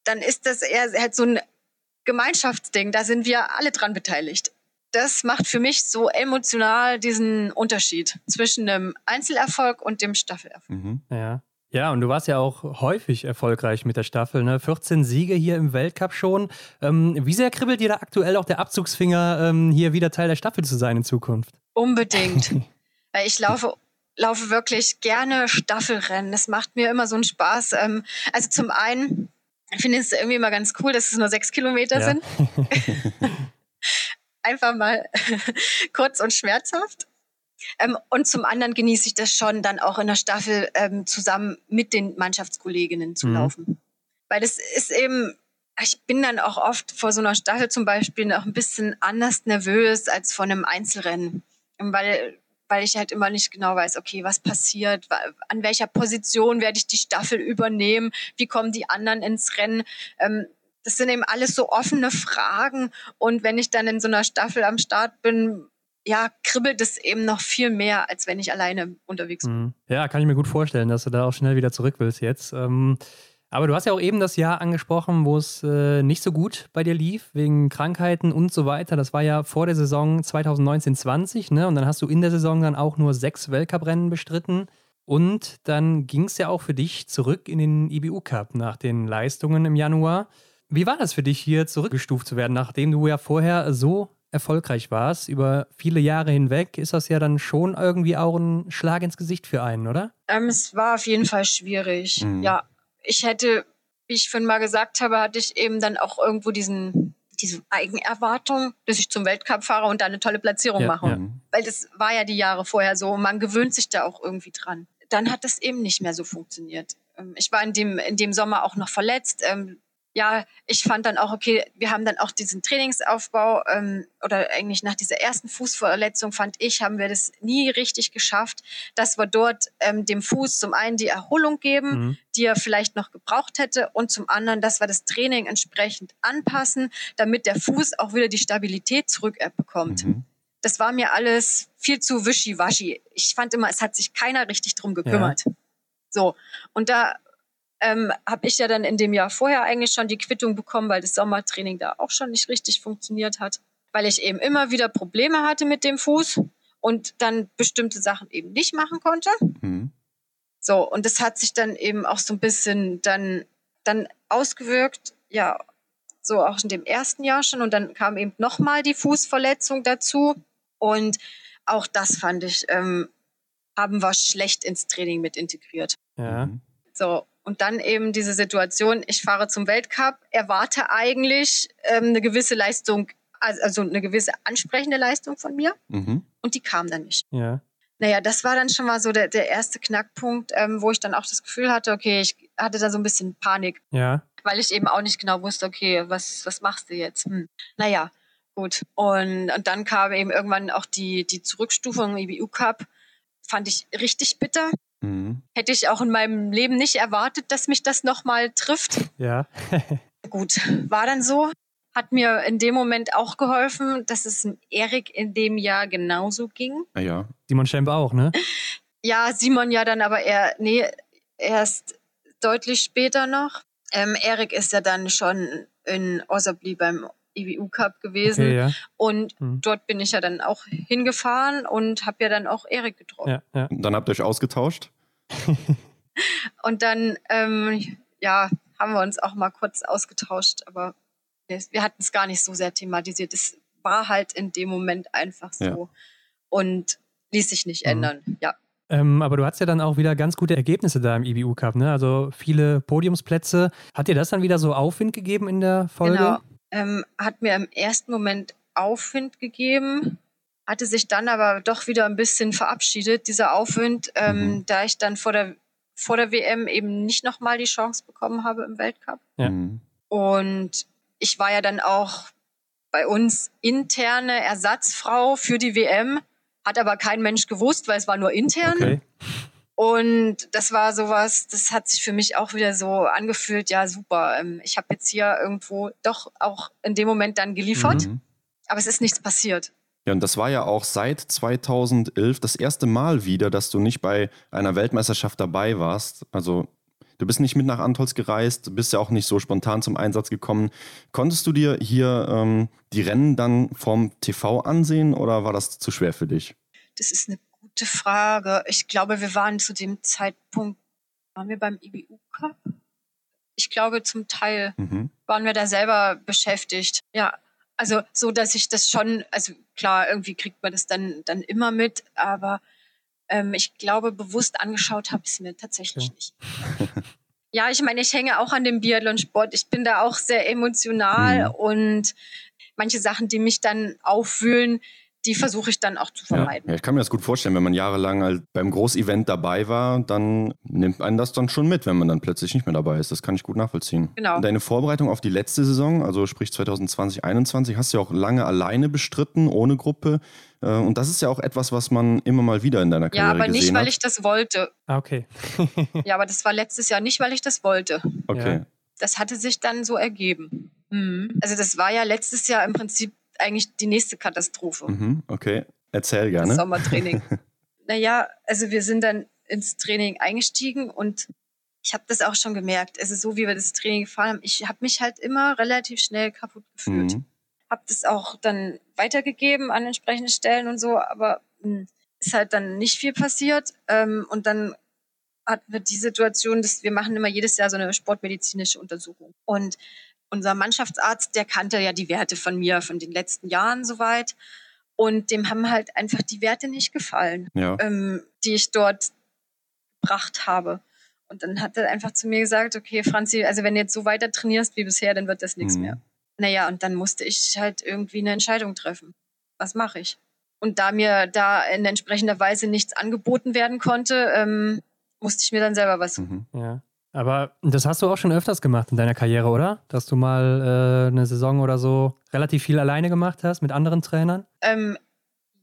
Dann ist das eher halt so ein Gemeinschaftsding, da sind wir alle dran beteiligt. Das macht für mich so emotional diesen Unterschied zwischen dem Einzelerfolg und dem Staffelerfolg. Mhm. Ja. Ja, und du warst ja auch häufig erfolgreich mit der Staffel. Ne? 14 Siege hier im Weltcup schon. Ähm, wie sehr kribbelt dir da aktuell auch der Abzugsfinger, ähm, hier wieder Teil der Staffel zu sein in Zukunft? Unbedingt. <laughs> Weil ich laufe, laufe wirklich gerne Staffelrennen. Das macht mir immer so einen Spaß. Ähm, also zum einen ich finde es irgendwie immer ganz cool, dass es nur sechs Kilometer ja. sind. <laughs> Einfach mal <laughs> kurz und schmerzhaft. Ähm, und zum anderen genieße ich das schon, dann auch in der Staffel ähm, zusammen mit den Mannschaftskolleginnen zu mhm. laufen. Weil das ist eben, ich bin dann auch oft vor so einer Staffel zum Beispiel noch ein bisschen anders nervös als vor einem Einzelrennen. Weil weil ich halt immer nicht genau weiß, okay, was passiert, an welcher Position werde ich die Staffel übernehmen, wie kommen die anderen ins Rennen. Ähm, das sind eben alles so offene Fragen. Und wenn ich dann in so einer Staffel am Start bin, ja, kribbelt es eben noch viel mehr, als wenn ich alleine unterwegs bin. Mhm. Ja, kann ich mir gut vorstellen, dass du da auch schnell wieder zurück willst jetzt. Ähm aber du hast ja auch eben das Jahr angesprochen, wo es äh, nicht so gut bei dir lief, wegen Krankheiten und so weiter. Das war ja vor der Saison 2019-20, ne? Und dann hast du in der Saison dann auch nur sechs Weltcuprennen bestritten. Und dann ging es ja auch für dich zurück in den IBU Cup nach den Leistungen im Januar. Wie war das für dich, hier zurückgestuft zu werden, nachdem du ja vorher so erfolgreich warst, über viele Jahre hinweg, ist das ja dann schon irgendwie auch ein Schlag ins Gesicht für einen, oder? Ähm, es war auf jeden Fall schwierig. Mhm. Ja, ich hätte, wie ich vorhin mal gesagt habe, hatte ich eben dann auch irgendwo diesen, diese Eigenerwartung, dass ich zum Weltcup fahre und da eine tolle Platzierung ja, mache. Ja. Weil das war ja die Jahre vorher so und man gewöhnt sich da auch irgendwie dran. Dann hat das eben nicht mehr so funktioniert. Ähm, ich war in dem, in dem Sommer auch noch verletzt. Ähm, ja, ich fand dann auch, okay, wir haben dann auch diesen Trainingsaufbau ähm, oder eigentlich nach dieser ersten Fußverletzung fand ich, haben wir das nie richtig geschafft, dass wir dort ähm, dem Fuß zum einen die Erholung geben, mhm. die er vielleicht noch gebraucht hätte und zum anderen, dass wir das Training entsprechend anpassen, damit der Fuß auch wieder die Stabilität zurückbekommt. Mhm. Das war mir alles viel zu wischiwaschi. Ich fand immer, es hat sich keiner richtig drum gekümmert. Ja. So. Und da ähm, habe ich ja dann in dem Jahr vorher eigentlich schon die Quittung bekommen, weil das Sommertraining da auch schon nicht richtig funktioniert hat, weil ich eben immer wieder Probleme hatte mit dem Fuß und dann bestimmte Sachen eben nicht machen konnte. Mhm. So, und das hat sich dann eben auch so ein bisschen dann, dann ausgewirkt, ja, so auch in dem ersten Jahr schon. Und dann kam eben nochmal die Fußverletzung dazu. Und auch das fand ich, ähm, haben wir schlecht ins Training mit integriert. Ja. So, und dann eben diese Situation, ich fahre zum Weltcup, erwarte eigentlich ähm, eine gewisse Leistung, also eine gewisse ansprechende Leistung von mir. Mhm. Und die kam dann nicht. Ja. Naja, das war dann schon mal so der, der erste Knackpunkt, ähm, wo ich dann auch das Gefühl hatte, okay, ich hatte da so ein bisschen Panik. Ja. Weil ich eben auch nicht genau wusste, okay, was, was machst du jetzt? Hm. Naja, Gut. Und, und dann kam eben irgendwann auch die, die Zurückstufung im IBU Cup. Fand ich richtig bitter. Mhm. Hätte ich auch in meinem Leben nicht erwartet, dass mich das nochmal trifft. Ja. <laughs> Gut, war dann so. Hat mir in dem Moment auch geholfen, dass es Erik in dem Jahr genauso ging. Ah ja. Simon Schemp auch, ne? <laughs> Ja, Simon ja dann aber eher, nee, erst deutlich später noch. Ähm, Erik ist ja dann schon in Osabli beim IBU Cup gewesen. Okay, ja. Und hm. dort bin ich ja dann auch hingefahren und habe ja dann auch Erik getroffen. Ja, ja. Dann habt ihr euch ausgetauscht? <laughs> und dann, ähm, ja, haben wir uns auch mal kurz ausgetauscht, aber wir hatten es gar nicht so sehr thematisiert. Es war halt in dem Moment einfach so und ließ sich nicht mhm. ändern, ja. Ähm, aber du hast ja dann auch wieder ganz gute Ergebnisse da im IBU Cup, ne? Also viele Podiumsplätze. Hat dir das dann wieder so Aufwind gegeben in der Folge? Genau. Ähm, hat mir im ersten Moment Aufwind gegeben, hatte sich dann aber doch wieder ein bisschen verabschiedet, dieser Aufwind, ähm, mhm. da ich dann vor der, vor der WM eben nicht nochmal die Chance bekommen habe im Weltcup. Ja. Mhm. Und ich war ja dann auch bei uns interne Ersatzfrau für die WM hat aber kein Mensch gewusst, weil es war nur intern. Okay. Und das war sowas, das hat sich für mich auch wieder so angefühlt, ja super, ähm, ich habe jetzt hier irgendwo doch auch in dem Moment dann geliefert, mhm. aber es ist nichts passiert. Ja, und das war ja auch seit 2011 das erste Mal wieder, dass du nicht bei einer Weltmeisterschaft dabei warst. Also du bist nicht mit nach Antolz gereist, bist ja auch nicht so spontan zum Einsatz gekommen. Konntest du dir hier ähm, die Rennen dann vom TV ansehen oder war das zu schwer für dich? Das ist eine gute Frage. Ich glaube, wir waren zu dem Zeitpunkt, waren wir beim IBU Cup? Ich glaube, zum Teil mhm. waren wir da selber beschäftigt. Ja, also so, dass ich das schon, also klar, irgendwie kriegt man das dann, dann immer mit, aber ähm, ich glaube, bewusst angeschaut habe ich es mir tatsächlich ja. nicht. <laughs> ja, ich meine, ich hänge auch an dem Biathlon-Sport. Ich bin da auch sehr emotional mhm. und manche Sachen, die mich dann aufwühlen, die versuche ich dann auch zu vermeiden. Ja, ich kann mir das gut vorstellen, wenn man jahrelang halt beim Großevent dabei war, dann nimmt einen das dann schon mit, wenn man dann plötzlich nicht mehr dabei ist. Das kann ich gut nachvollziehen. Genau. Deine Vorbereitung auf die letzte Saison, also sprich 2020, 2021, hast du ja auch lange alleine bestritten, ohne Gruppe. Äh, und das ist ja auch etwas, was man immer mal wieder in deiner Karriere hat. Ja, aber nicht, weil ich das wollte. Ah, okay. <laughs> ja, aber das war letztes Jahr nicht, weil ich das wollte. Okay. Ja. Das hatte sich dann so ergeben. Mhm. Also das war ja letztes Jahr im Prinzip eigentlich die nächste Katastrophe. Mhm, okay, erzähl gerne. Das Sommertraining. <laughs> naja, also wir sind dann ins Training eingestiegen und ich habe das auch schon gemerkt. Es ist so, wie wir das Training gefahren haben. Ich habe mich halt immer relativ schnell kaputt gefühlt. Mhm. Habe das auch dann weitergegeben an entsprechende Stellen und so, aber mh, hm, ist halt dann nicht viel passiert. Ähm, und dann hatten wir die Situation, dass wir machen immer jedes Jahr so eine sportmedizinische Untersuchung. Und unser Mannschaftsarzt, der kannte ja die Werte von mir von den letzten Jahren soweit. Und dem haben halt einfach die Werte nicht gefallen, ja. ähm, die ich dort gebracht habe. Und dann hat er einfach zu mir gesagt, okay, Franzi, also wenn du jetzt so weiter trainierst wie bisher, dann wird das nichts mhm. mehr. Naja, und dann musste ich halt irgendwie eine Entscheidung treffen. Was mache ich? Und da mir da in entsprechender Weise nichts angeboten werden konnte, ähm, musste ich mir dann selber was suchen. Mhm. Ja. Aber das hast du auch schon öfters gemacht in deiner Karriere, oder? Dass du mal äh, eine Saison oder so relativ viel alleine gemacht hast mit anderen Trainern? Ähm,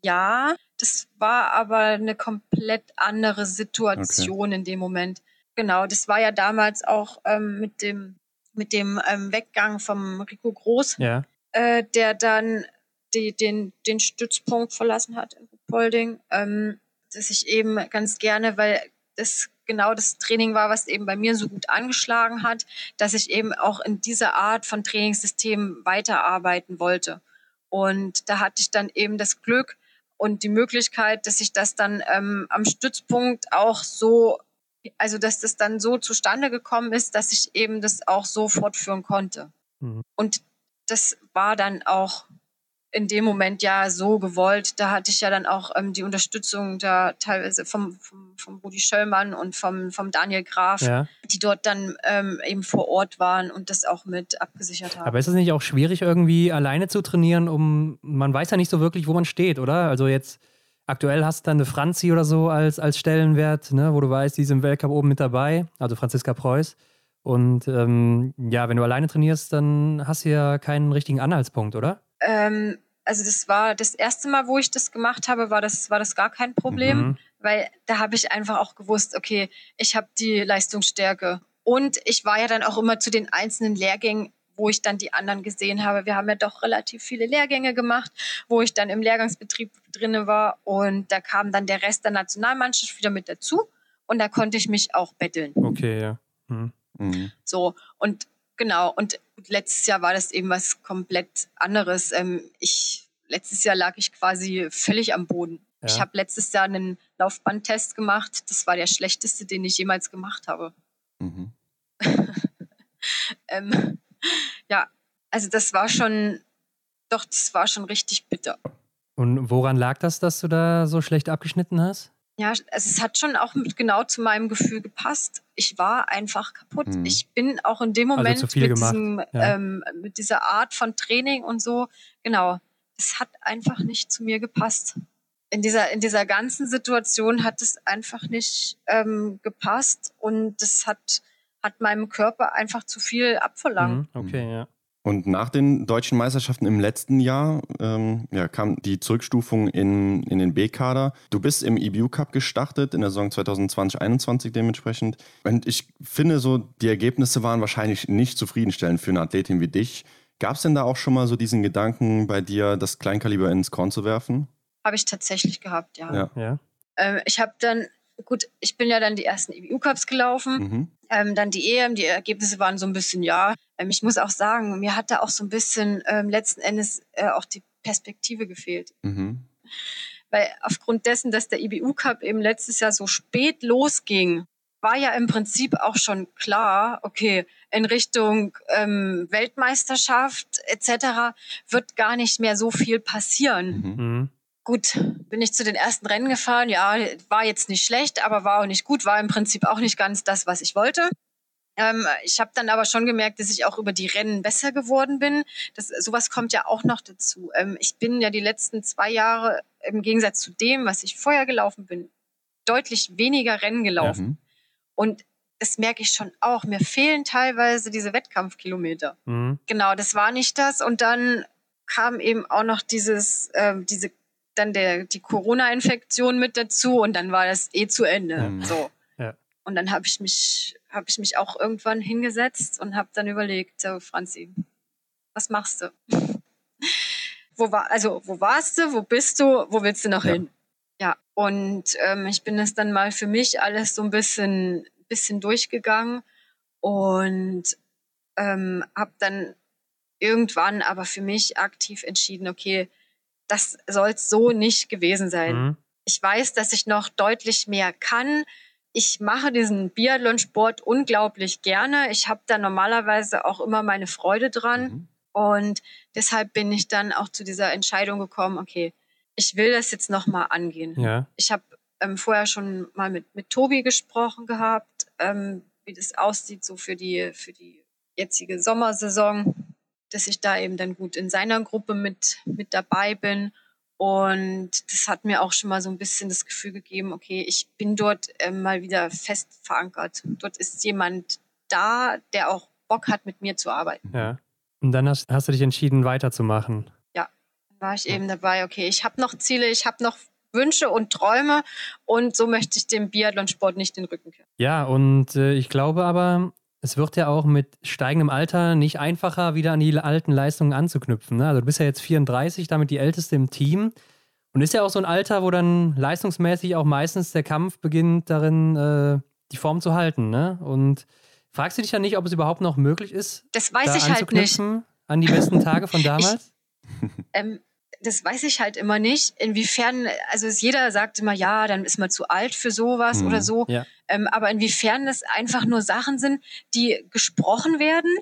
ja, das war aber eine komplett andere Situation okay. in dem Moment. Genau, das war ja damals auch ähm, mit dem, mit dem ähm, Weggang vom Rico Groß, ja. äh, der dann die, den, den Stützpunkt verlassen hat in Polding. Ähm, dass ich eben ganz gerne, weil das genau das Training war, was eben bei mir so gut angeschlagen hat, dass ich eben auch in dieser Art von Trainingssystem weiterarbeiten wollte. Und da hatte ich dann eben das Glück und die Möglichkeit, dass ich das dann ähm, am Stützpunkt auch so, also dass das dann so zustande gekommen ist, dass ich eben das auch so fortführen konnte. Mhm. Und das war dann auch in dem Moment ja so gewollt. Da hatte ich ja dann auch ähm, die Unterstützung da teilweise vom, vom, vom Rudi Schöllmann und vom, vom Daniel Graf, ja. die dort dann ähm, eben vor Ort waren und das auch mit abgesichert haben. Aber ist es nicht auch schwierig, irgendwie alleine zu trainieren, um man weiß ja nicht so wirklich, wo man steht, oder? Also jetzt aktuell hast du dann eine Franzi oder so als, als Stellenwert, ne, wo du weißt, die ist im Weltcup oben mit dabei, also Franziska Preuß. Und ähm, ja, wenn du alleine trainierst, dann hast du ja keinen richtigen Anhaltspunkt, oder? Ähm, also das war das erste Mal, wo ich das gemacht habe, war das, war das gar kein Problem, mhm. weil da habe ich einfach auch gewusst, okay, ich habe die Leistungsstärke. Und ich war ja dann auch immer zu den einzelnen Lehrgängen wo ich dann die anderen gesehen habe. Wir haben ja doch relativ viele Lehrgänge gemacht, wo ich dann im Lehrgangsbetrieb drinne war und da kam dann der Rest der Nationalmannschaft wieder mit dazu und da konnte ich mich auch betteln. Okay, ja. Mhm. mhm. So und genau und letztes Jahr war das eben was komplett anderes. Ähm, ich letztes Jahr lag ich quasi völlig am Boden. Ja. Ich habe letztes Jahr einen Laufbandtest gemacht. Das war der schlechteste, den ich jemals gemacht habe. Mhm. <laughs> ähm, ja, also das war schon, doch, das war schon richtig bitter. Und woran lag das, dass du da so schlecht abgeschnitten hast? Ja, also es hat schon auch mit, genau zu meinem Gefühl gepasst. Ich war einfach kaputt. Mhm. Ich bin auch in dem also Moment also mit, diesem, ja. ähm, mit dieser Art von Training und so, genau, es hat einfach nicht zu mir gepasst. In dieser, in dieser ganzen Situation hat es einfach nicht ähm, gepasst und es hat hat meinem Körper einfach zu viel abverlangt. Mhm, okay, ja. Und nach den deutschen Meisterschaften im letzten Jahr ähm, ja, kam die Zurückstufung in, in den B-Kader. Du bist im EBU Cup gestartet in der Saison 2020-21 dementsprechend. Und ich finde so, die Ergebnisse waren wahrscheinlich nicht zufriedenstellend für eine Athletin wie dich. Gab es denn da auch schon mal so diesen Gedanken bei dir, das Kleinkaliber ins Korn zu werfen? Habe ich tatsächlich gehabt, ja. ja. ja. Ähm, ich habe dann gut, ich bin ja dann die ersten EBU-Cups gelaufen, mhm. ähm, dann die EM, die Ergebnisse waren so ein bisschen ja. Ähm, ich muss auch sagen, mir hat da auch so ein bisschen ähm, letzten Endes äh, auch die Perspektive gefehlt. Mhm. Weil aufgrund dessen, dass der EBU-Cup eben letztes Jahr so spät losging, war ja im Prinzip auch schon klar, okay, in Richtung ähm, Weltmeisterschaft etc. wird gar nicht mehr so viel passieren. Mhm. Gut, bin ich zu den ersten Rennen gefahren. Ja, war jetzt nicht schlecht, aber war auch nicht gut. War im Prinzip auch nicht ganz das, was ich wollte. Ähm, ich habe dann aber schon gemerkt, dass ich auch über die Rennen besser geworden bin. Das, sowas kommt ja auch noch dazu. Ähm, ich bin ja die letzten zwei Jahre im Gegensatz zu dem, was ich vorher gelaufen bin, deutlich weniger Rennen gelaufen. Mhm. Und das merke ich schon auch. Mir fehlen teilweise diese Wettkampfkilometer. Mhm. Genau, das war nicht das. Und dann kam eben auch noch dieses, äh, diese dann der, die Corona-Infektion mit dazu und dann war das eh zu Ende. Mhm. So. Ja. Und dann habe ich mich, habe ich mich auch irgendwann hingesetzt und habe dann überlegt, so Franzi, was machst du? <laughs> wo war, also wo warst du, wo bist du, wo willst du noch ja. hin? Ja, und ähm, ich bin das dann mal für mich alles so ein bisschen, bisschen durchgegangen und ähm, habe dann irgendwann aber für mich aktiv entschieden, okay, das soll es so nicht gewesen sein. Mhm. Ich weiß, dass ich noch deutlich mehr kann. Ich mache diesen Biathlonsport unglaublich gerne. Ich habe da normalerweise auch immer meine Freude dran. Mhm. Und deshalb bin ich dann auch zu dieser Entscheidung gekommen, okay, ich will das jetzt nochmal angehen. Ja. Ich habe ähm, vorher schon mal mit, mit Tobi gesprochen gehabt, ähm, wie das aussieht, so für die, für die jetzige Sommersaison dass ich da eben dann gut in seiner Gruppe mit, mit dabei bin. Und das hat mir auch schon mal so ein bisschen das Gefühl gegeben, okay, ich bin dort äh, mal wieder fest verankert. Dort ist jemand da, der auch Bock hat, mit mir zu arbeiten. Ja. Und dann hast, hast du dich entschieden, weiterzumachen. Ja, dann war ich eben dabei, okay, ich habe noch Ziele, ich habe noch Wünsche und Träume und so möchte ich dem Biathlonsport nicht den Rücken kehren. Ja, und äh, ich glaube aber, es wird ja auch mit steigendem Alter nicht einfacher, wieder an die alten Leistungen anzuknüpfen. Ne? Also du bist ja jetzt 34, damit die Älteste im Team. Und ist ja auch so ein Alter, wo dann leistungsmäßig auch meistens der Kampf beginnt, darin äh, die Form zu halten. Ne? Und fragst du dich dann nicht, ob es überhaupt noch möglich ist? Das weiß da ich halt nicht. An die besten Tage von damals? Ich, <laughs> ähm, das weiß ich halt immer nicht, inwiefern, also jeder sagt immer, ja, dann ist man zu alt für sowas mhm. oder so. Ja. Ähm, aber inwiefern das einfach nur Sachen sind, die gesprochen werden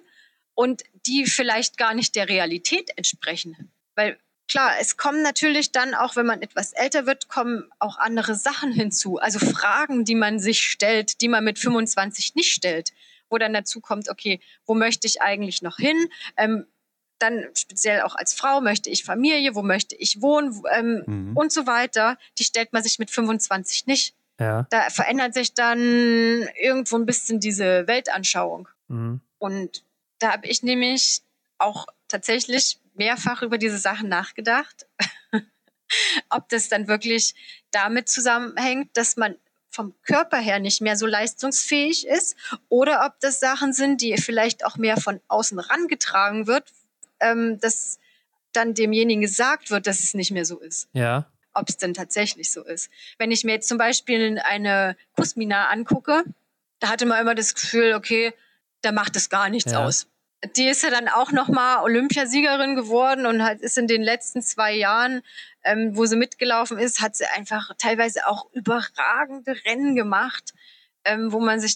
und die vielleicht gar nicht der Realität entsprechen. Weil klar, es kommen natürlich dann auch, wenn man etwas älter wird, kommen auch andere Sachen hinzu. Also Fragen, die man sich stellt, die man mit 25 nicht stellt wo dann dazu kommt, okay, wo möchte ich eigentlich noch hin? Ähm, dann speziell auch als Frau möchte ich Familie, wo möchte ich wohnen ähm, mhm. und so weiter. Die stellt man sich mit 25 nicht. Ja. Da verändert sich dann irgendwo ein bisschen diese Weltanschauung. Mhm. Und da habe ich nämlich auch tatsächlich mehrfach über diese Sachen nachgedacht, <laughs> ob das dann wirklich damit zusammenhängt, dass man vom Körper her nicht mehr so leistungsfähig ist oder ob das Sachen sind, die vielleicht auch mehr von außen rangetragen wird, ähm, dass dann demjenigen gesagt wird, dass es nicht mehr so ist. Ja. Ob es denn tatsächlich so ist. Wenn ich mir jetzt zum Beispiel eine Kusmina angucke, da hatte man immer das Gefühl, okay, da macht es gar nichts ja. aus. Die ist ja dann auch nochmal Olympiasiegerin geworden und hat, ist in den letzten zwei Jahren, ähm, wo sie mitgelaufen ist, hat sie einfach teilweise auch überragende Rennen gemacht, ähm, wo man sich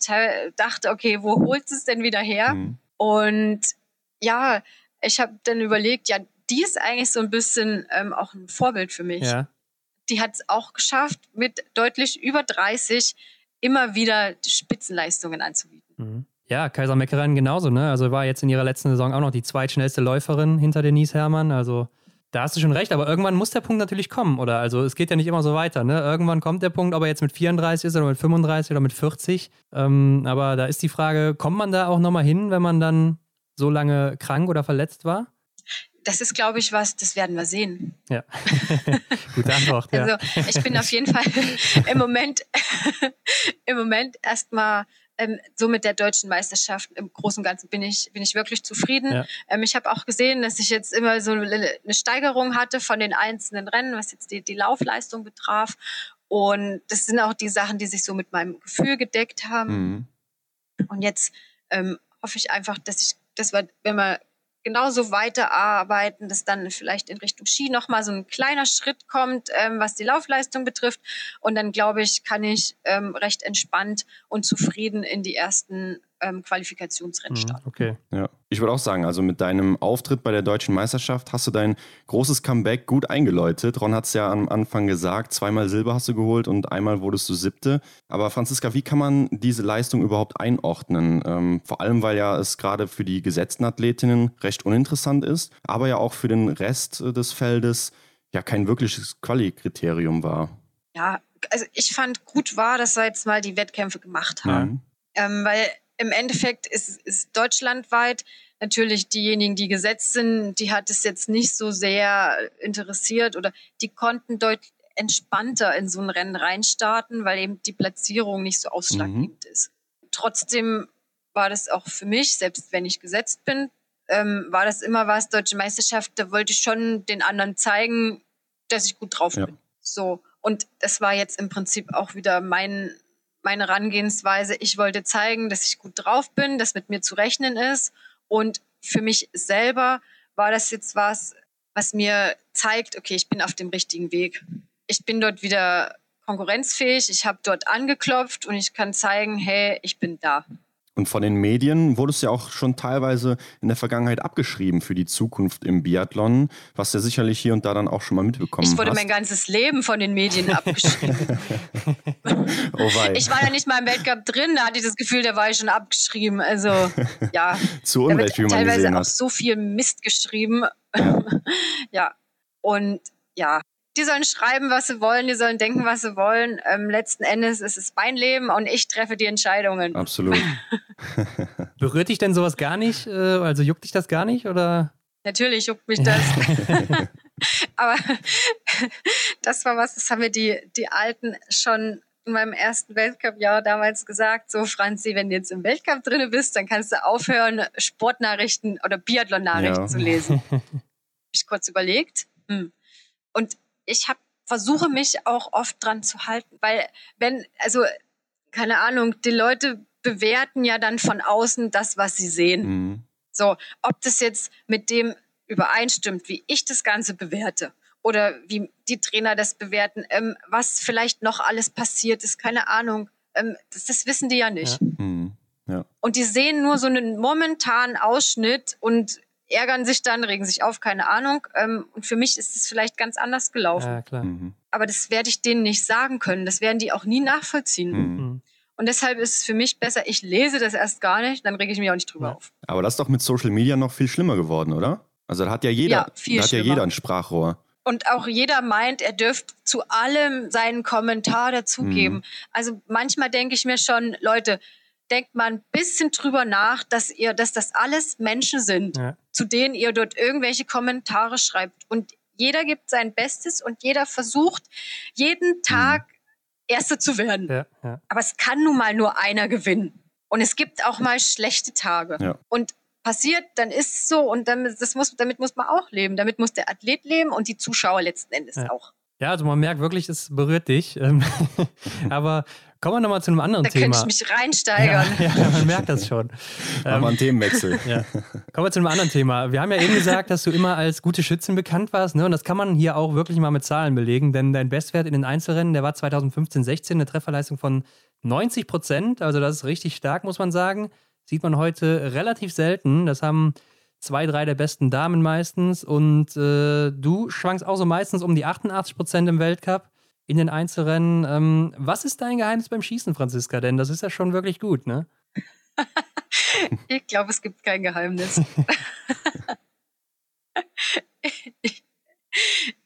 dachte, okay, wo holt es denn wieder her? Mhm. Und ja, ich habe dann überlegt, ja, die ist eigentlich so ein bisschen ähm, auch ein Vorbild für mich. Ja. Die hat es auch geschafft, mit deutlich über 30 immer wieder Spitzenleistungen anzubieten. Mhm. Ja, Kaiser Meckerin genauso, ne? Also war jetzt in ihrer letzten Saison auch noch die zweitschnellste Läuferin hinter Denise Herrmann. Also da hast du schon recht, aber irgendwann muss der Punkt natürlich kommen, oder? Also es geht ja nicht immer so weiter, ne? Irgendwann kommt der Punkt, ob er jetzt mit 34 ist oder mit 35 oder mit 40. Ähm, aber da ist die Frage, kommt man da auch nochmal hin, wenn man dann so lange krank oder verletzt war? das ist, glaube ich, was, das werden wir sehen. Ja, <laughs> gute Antwort. Ja. Also ich bin auf jeden Fall <laughs> im Moment, <laughs> im Moment erstmal ähm, so mit der deutschen Meisterschaft im Großen und Ganzen bin ich, bin ich wirklich zufrieden. Ja. Ähm, ich habe auch gesehen, dass ich jetzt immer so eine Steigerung hatte von den einzelnen Rennen, was jetzt die, die Laufleistung betraf. Und das sind auch die Sachen, die sich so mit meinem Gefühl gedeckt haben. Mhm. Und jetzt ähm, hoffe ich einfach, dass ich, dass wir, wenn wir genauso weiterarbeiten, dass dann vielleicht in Richtung Ski nochmal so ein kleiner Schritt kommt, ähm, was die Laufleistung betrifft. Und dann glaube ich, kann ich ähm, recht entspannt und zufrieden in die ersten ähm, Qualifikationsrennen mhm, starten. Okay. Ja. Ich würde auch sagen, also mit deinem Auftritt bei der deutschen Meisterschaft hast du dein großes Comeback gut eingeläutet. Ron hat es ja am Anfang gesagt, zweimal Silber hast du geholt und einmal wurdest du siebte. Aber Franziska, wie kann man diese Leistung überhaupt einordnen? Ähm, vor allem, weil ja es gerade für die gesetzten Athletinnen recht uninteressant ist, aber ja auch für den Rest äh, des Feldes ja kein wirkliches Quali-Kriterium war. Ja, also ich fand gut war, dass wir jetzt mal die Wettkämpfe gemacht haben. Ähm, weil im Endeffekt ist, ist deutschlandweit natürlich diejenigen, die gesetzt sind, die hat es jetzt nicht so sehr interessiert oder die konnten deutlich entspannter in so ein Rennen reinstarten, weil eben die Platzierung nicht so ausschlaggebend mhm. ist. Trotzdem war das auch für mich, selbst wenn ich gesetzt bin, ähm, war das immer was, deutsche Meisterschaft, da wollte ich schon den anderen zeigen, dass ich gut drauf ja. bin. So. Und das war jetzt im Prinzip auch wieder mein, meine Herangehensweise. Ich wollte zeigen, dass ich gut drauf bin, dass mit mir zu rechnen ist. Und für mich selber war das jetzt was, was mir zeigt, okay, ich bin auf dem richtigen Weg. Ich bin dort wieder konkurrenzfähig, ich habe dort angeklopft und ich kann zeigen, hey, ich bin da. Und von den Medien wurde es ja auch schon teilweise in der Vergangenheit abgeschrieben für die Zukunft im Biathlon, was ja sicherlich hier und da dann auch schon mal mitbekommen Ich wurde hast. mein ganzes Leben von den Medien abgeschrieben. <laughs> oh wei. Ich war ja nicht mal im Weltcup drin, da hatte ich das Gefühl, da war ich schon abgeschrieben. Also <laughs> ja, zu Unrecht, wie man teilweise gesehen auch so viel Mist geschrieben. <laughs> ja, und ja, die sollen schreiben, was sie wollen, die sollen denken, was sie wollen. Ähm, letzten Endes ist es mein Leben und ich treffe die Entscheidungen. Absolut. <laughs> Berührt dich denn sowas gar nicht? Äh, also juckt dich das gar nicht oder? Natürlich juckt mich das. <laughs> Aber das war was, das haben mir die, die Alten schon in meinem ersten Weltcup-Jahr damals gesagt, so Franzi, wenn du jetzt im Weltcup drin bist, dann kannst du aufhören, Sportnachrichten oder Biathlon-Nachrichten ja. zu lesen. <laughs> Hab ich kurz überlegt. Hm. Und ich habe versuche mich auch oft dran zu halten, weil wenn, also keine Ahnung, die Leute bewerten ja dann von außen das, was sie sehen. Mhm. So, ob das jetzt mit dem übereinstimmt, wie ich das Ganze bewerte oder wie die Trainer das bewerten, ähm, was vielleicht noch alles passiert ist, keine Ahnung. Ähm, das, das, wissen die ja nicht. Ja. Mhm. Ja. Und die sehen nur so einen momentanen Ausschnitt und ärgern sich dann, regen sich auf, keine Ahnung. Ähm, und für mich ist es vielleicht ganz anders gelaufen. Ja, klar. Mhm. Aber das werde ich denen nicht sagen können. Das werden die auch nie nachvollziehen. Mhm. mhm. Und deshalb ist es für mich besser, ich lese das erst gar nicht, dann rege ich mich auch nicht drüber ja. auf. Aber das ist doch mit Social Media noch viel schlimmer geworden, oder? Also da hat ja jeder, ja, da hat ja jeder ein Sprachrohr. Und auch jeder meint, er dürfte zu allem seinen Kommentar dazugeben. Mhm. Also manchmal denke ich mir schon, Leute, denkt mal ein bisschen drüber nach, dass ihr, dass das alles Menschen sind, ja. zu denen ihr dort irgendwelche Kommentare schreibt. Und jeder gibt sein Bestes und jeder versucht, jeden Tag mhm. Erster zu werden. Ja, ja. Aber es kann nun mal nur einer gewinnen. Und es gibt auch mal schlechte Tage. Ja. Und passiert, dann ist es so und damit, das muss, damit muss man auch leben. Damit muss der Athlet leben und die Zuschauer letzten Endes auch. Ja, also man merkt wirklich, es berührt dich. Ähm, <laughs> aber kommen wir nochmal zu einem anderen da Thema. Da könnte ich mich reinsteigern. Ja, <laughs> ja, man merkt das schon. <laughs> Machen wir einen ähm, Themenwechsel. Ja. Kommen wir zu einem anderen Thema. Wir haben ja eben gesagt, dass du immer als gute Schützin bekannt warst. Ne? Und das kann man hier auch wirklich mal mit Zahlen belegen. Denn dein Bestwert in den Einzelrennen, der war 2015-16 eine Trefferleistung von 90 Prozent. Also das ist richtig stark, muss man sagen. Sieht man heute relativ selten. Das haben zwei, drei der besten Damen meistens. Und äh, du schwankst auch so meistens um die 88 Prozent im Weltcup in den Einzelrennen. Ähm, was ist dein Geheimnis beim Schießen, Franziska? Denn das ist ja schon wirklich gut, ne? <laughs> ich glaube, es gibt kein Geheimnis. <laughs>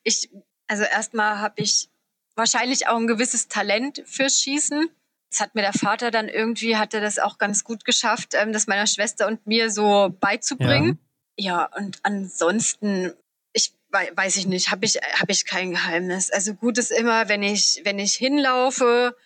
ich, also erstmal habe ich wahrscheinlich auch ein gewisses Talent fürs Schießen. Das hat mir der Vater dann irgendwie, hat er das auch ganz gut geschafft, ähm, das meiner Schwester und mir so beizubringen. Ja, und ansonsten, ich weiß ich nicht, habe ich, hab ich kein Geheimnis. Also gut ist immer, wenn ich, wenn ich hinlaufe,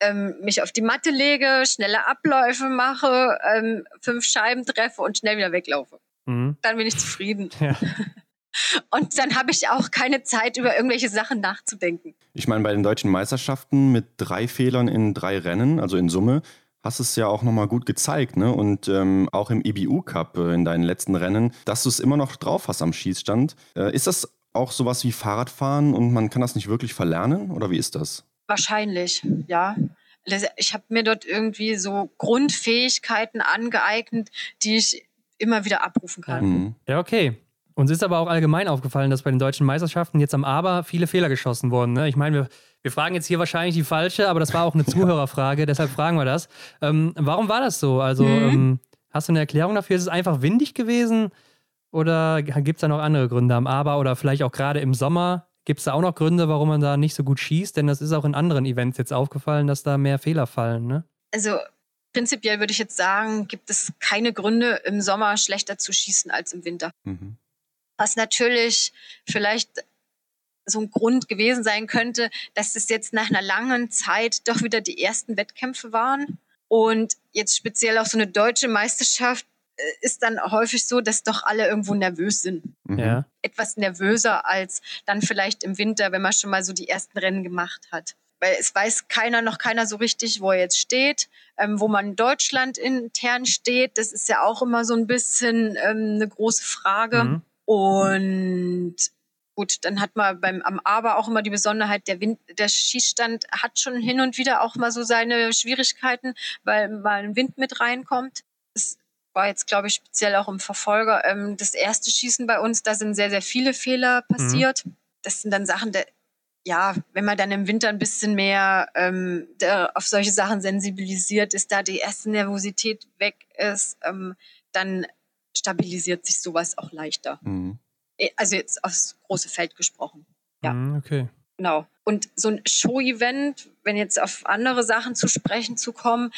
ähm, mich auf die Matte lege, schnelle Abläufe mache, ähm, fünf Scheiben treffe und schnell wieder weglaufe. Mhm. Dann bin ich zufrieden. <laughs> Ja. <laughs> Und dann habe ich auch keine Zeit, über irgendwelche Sachen nachzudenken. Ich meine, bei den deutschen Meisterschaften mit drei Fehlern in drei Rennen, also in Summe, hast es ja auch nochmal gut gezeigt, ne? Und ähm, auch im IBU Cup äh, in deinen letzten Rennen, dass du es immer noch drauf hast am Schießstand. Äh, ist das auch sowas wie Fahrradfahren und man kann das nicht wirklich verlernen oder wie ist das? Wahrscheinlich, ja. Ich habe mir dort irgendwie so Grundfähigkeiten angeeignet, die ich immer wieder abrufen kann. Mhm. Ja, okay. Uns ist aber auch allgemein aufgefallen, dass bei den deutschen Meisterschaften jetzt am Aber viele Fehler geschossen wurden. Ne? Ich meine, wir wir fragen jetzt hier wahrscheinlich die falsche, aber das war auch eine <laughs> Zuhörerfrage, deshalb fragen wir das. Ähm, warum war das so? Also, mhm. ähm, hast du eine Erklärung dafür? Ist es einfach windig gewesen? Oder gibt es da noch andere Gründe am Aber oder vielleicht auch gerade im Sommer? Gibt es da auch noch Gründe, warum man da nicht so gut schießt? Denn das ist auch in anderen Events jetzt aufgefallen, dass da mehr Fehler fallen, ne? Also prinzipiell würde ich jetzt sagen, gibt es keine Gründe, im Sommer schlechter zu schießen als im Winter. Mhm. Was natürlich vielleicht so ein Grund gewesen sein könnte, dass es jetzt nach einer langen Zeit doch wieder die ersten Wettkämpfe waren. Und jetzt speziell auch so eine deutsche Meisterschaft äh, ist dann häufig so, dass doch alle irgendwo nervös sind. Mhm. Ja. Etwas nervöser als dann vielleicht im Winter, wenn man schon mal so die ersten Rennen gemacht hat. Weil es weiß keiner, noch keiner so richtig, wo er jetzt steht, ähm, wo man in Deutschland intern steht. Das ist ja auch immer so ein bisschen ähm, eine große Frage. Mhm. Und Gut, dann hat man beim am Aber auch immer die Besonderheit, der Wind, der Schießstand hat schon hin und wieder auch mal so seine Schwierigkeiten, weil mal ein Wind mit reinkommt. Das war jetzt, glaube ich, speziell auch im Verfolger. Ähm, das erste Schießen bei uns, da sind sehr, sehr viele Fehler mhm. passiert. Mhm. Das sind dann Sachen, der, ja, wenn man dann im Winter ein bisschen mehr ähm, auf solche Sachen sensibilisiert ist, da die erste Nervosität weg ist, ähm, dann stabilisiert sich sowas auch leichter. Mhm. Äh, also jetzt aufs große Feld gesprochen. Ja. Mhm, okay. Genau. Und so ein Show-Event, wenn jetzt auf andere Sachen zu sprechen zu kommen,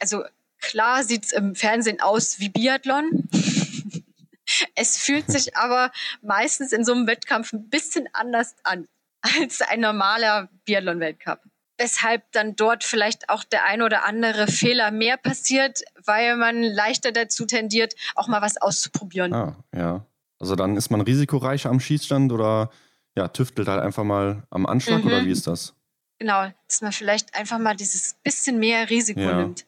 also klar sieht es im Fernsehen aus wie Biathlon. <laughs> es fühlt sich aber meistens in so einem Wettkampf ein bisschen anders an als ein normaler Biathlon-Weltcup. Weshalb dann dort vielleicht auch der ein oder andere Fehler mehr passiert, weil man leichter dazu tendiert, auch mal was auszuprobieren. Ah, ja. Also dann ist man risikoreicher am Schießstand oder ja, tüftelt halt einfach mal am Anschlag mhm. oder wie ist das? Genau, dass man vielleicht einfach mal dieses bisschen mehr Risiko ja. nimmt.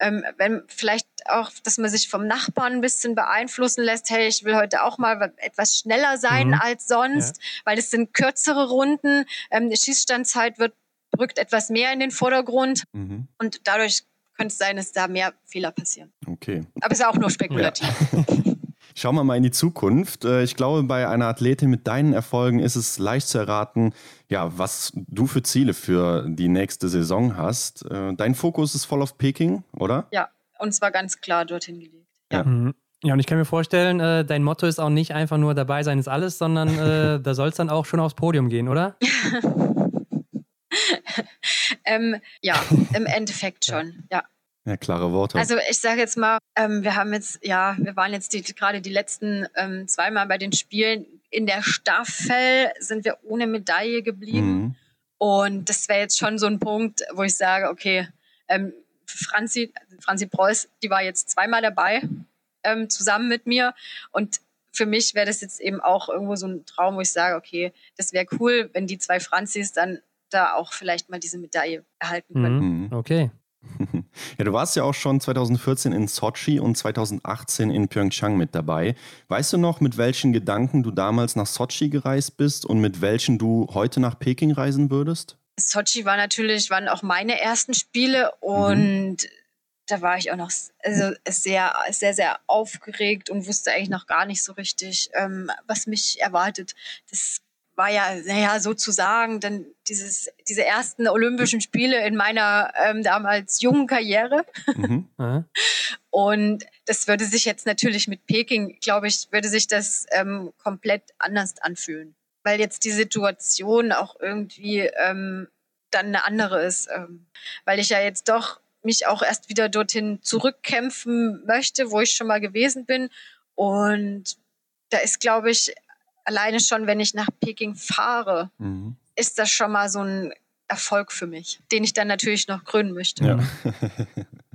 Ähm, wenn vielleicht auch, dass man sich vom Nachbarn ein bisschen beeinflussen lässt, hey, ich will heute auch mal etwas schneller sein mhm. als sonst, ja. weil es sind kürzere Runden, ähm, die Schießstandzeit wird, rückt etwas mehr in den Vordergrund mhm. und dadurch könnte es sein, dass da mehr Fehler passieren. Okay. Aber es ist auch nur spekulativ. Ja. <laughs> Schauen wir mal in die Zukunft. Äh, ich glaube, bei einer Athletin mit deinen Erfolgen ist es leicht zu erraten, ja, was du für Ziele für die nächste Saison hast. Äh, dein Fokus ist voll auf Peking, oder? Ja, und zwar ganz klar dorthin gelegt. Ja. Mhm. Ja, und ich kann mir vorstellen, äh, dein Motto ist auch nicht einfach nur dabei sein ist alles, sondern äh, <laughs> da soll es dann auch schon aufs Podium gehen, oder? <laughs> ähm, ja, im Endeffekt schon, ja. Ja, klare Worte. Also ich sage jetzt mal, ähm, wir haben jetzt, ja, wir waren jetzt die, gerade die letzten ähm, zweimal bei den Spielen. In der Staffel sind wir ohne Medaille geblieben. Mhm. Und das wäre jetzt schon so ein Punkt, wo ich sage, okay, ähm, Franzi, Franzi Preuß, die war jetzt zweimal dabei, ähm, zusammen mit mir. Und für mich wäre das jetzt eben auch irgendwo so ein Traum, wo ich sage, okay, das wäre cool, wenn die zwei Franzis dann da auch vielleicht mal diese Medaille erhalten können. Mhm. mhm. Okay. <laughs> Ja, du warst ja auch schon 2014 in Sochi und 2018 in Pyeongchang mit dabei. Weißt du noch, mit welchen Gedanken du damals nach Sochi gereist bist und mit welchen du heute nach Peking reisen würdest? Sochi war natürlich, waren auch meine ersten Spiele und mhm. da war ich auch noch also sehr, sehr, sehr aufgeregt und wusste eigentlich noch gar nicht so richtig, ähm, was mich erwartet. Das war ja, naja, sozusagen dann dieses, diese ersten Olympischen Spiele in meiner ähm, damals jungen Karriere. Mhm. <laughs> Und das würde sich jetzt natürlich mit Peking, glaube ich, würde sich das ähm, komplett anders anfühlen. Weil jetzt die Situation auch irgendwie ähm, dann eine andere ist. Ähm, weil ich ja jetzt doch mich auch erst wieder dorthin zurückkämpfen möchte, wo ich schon mal gewesen bin. Und da ist, glaube ich, alleine schon, wenn ich nach Peking fahre, mhm. ist das schon mal so ein Erfolg für mich, den ich dann natürlich noch krönen möchte. Ja,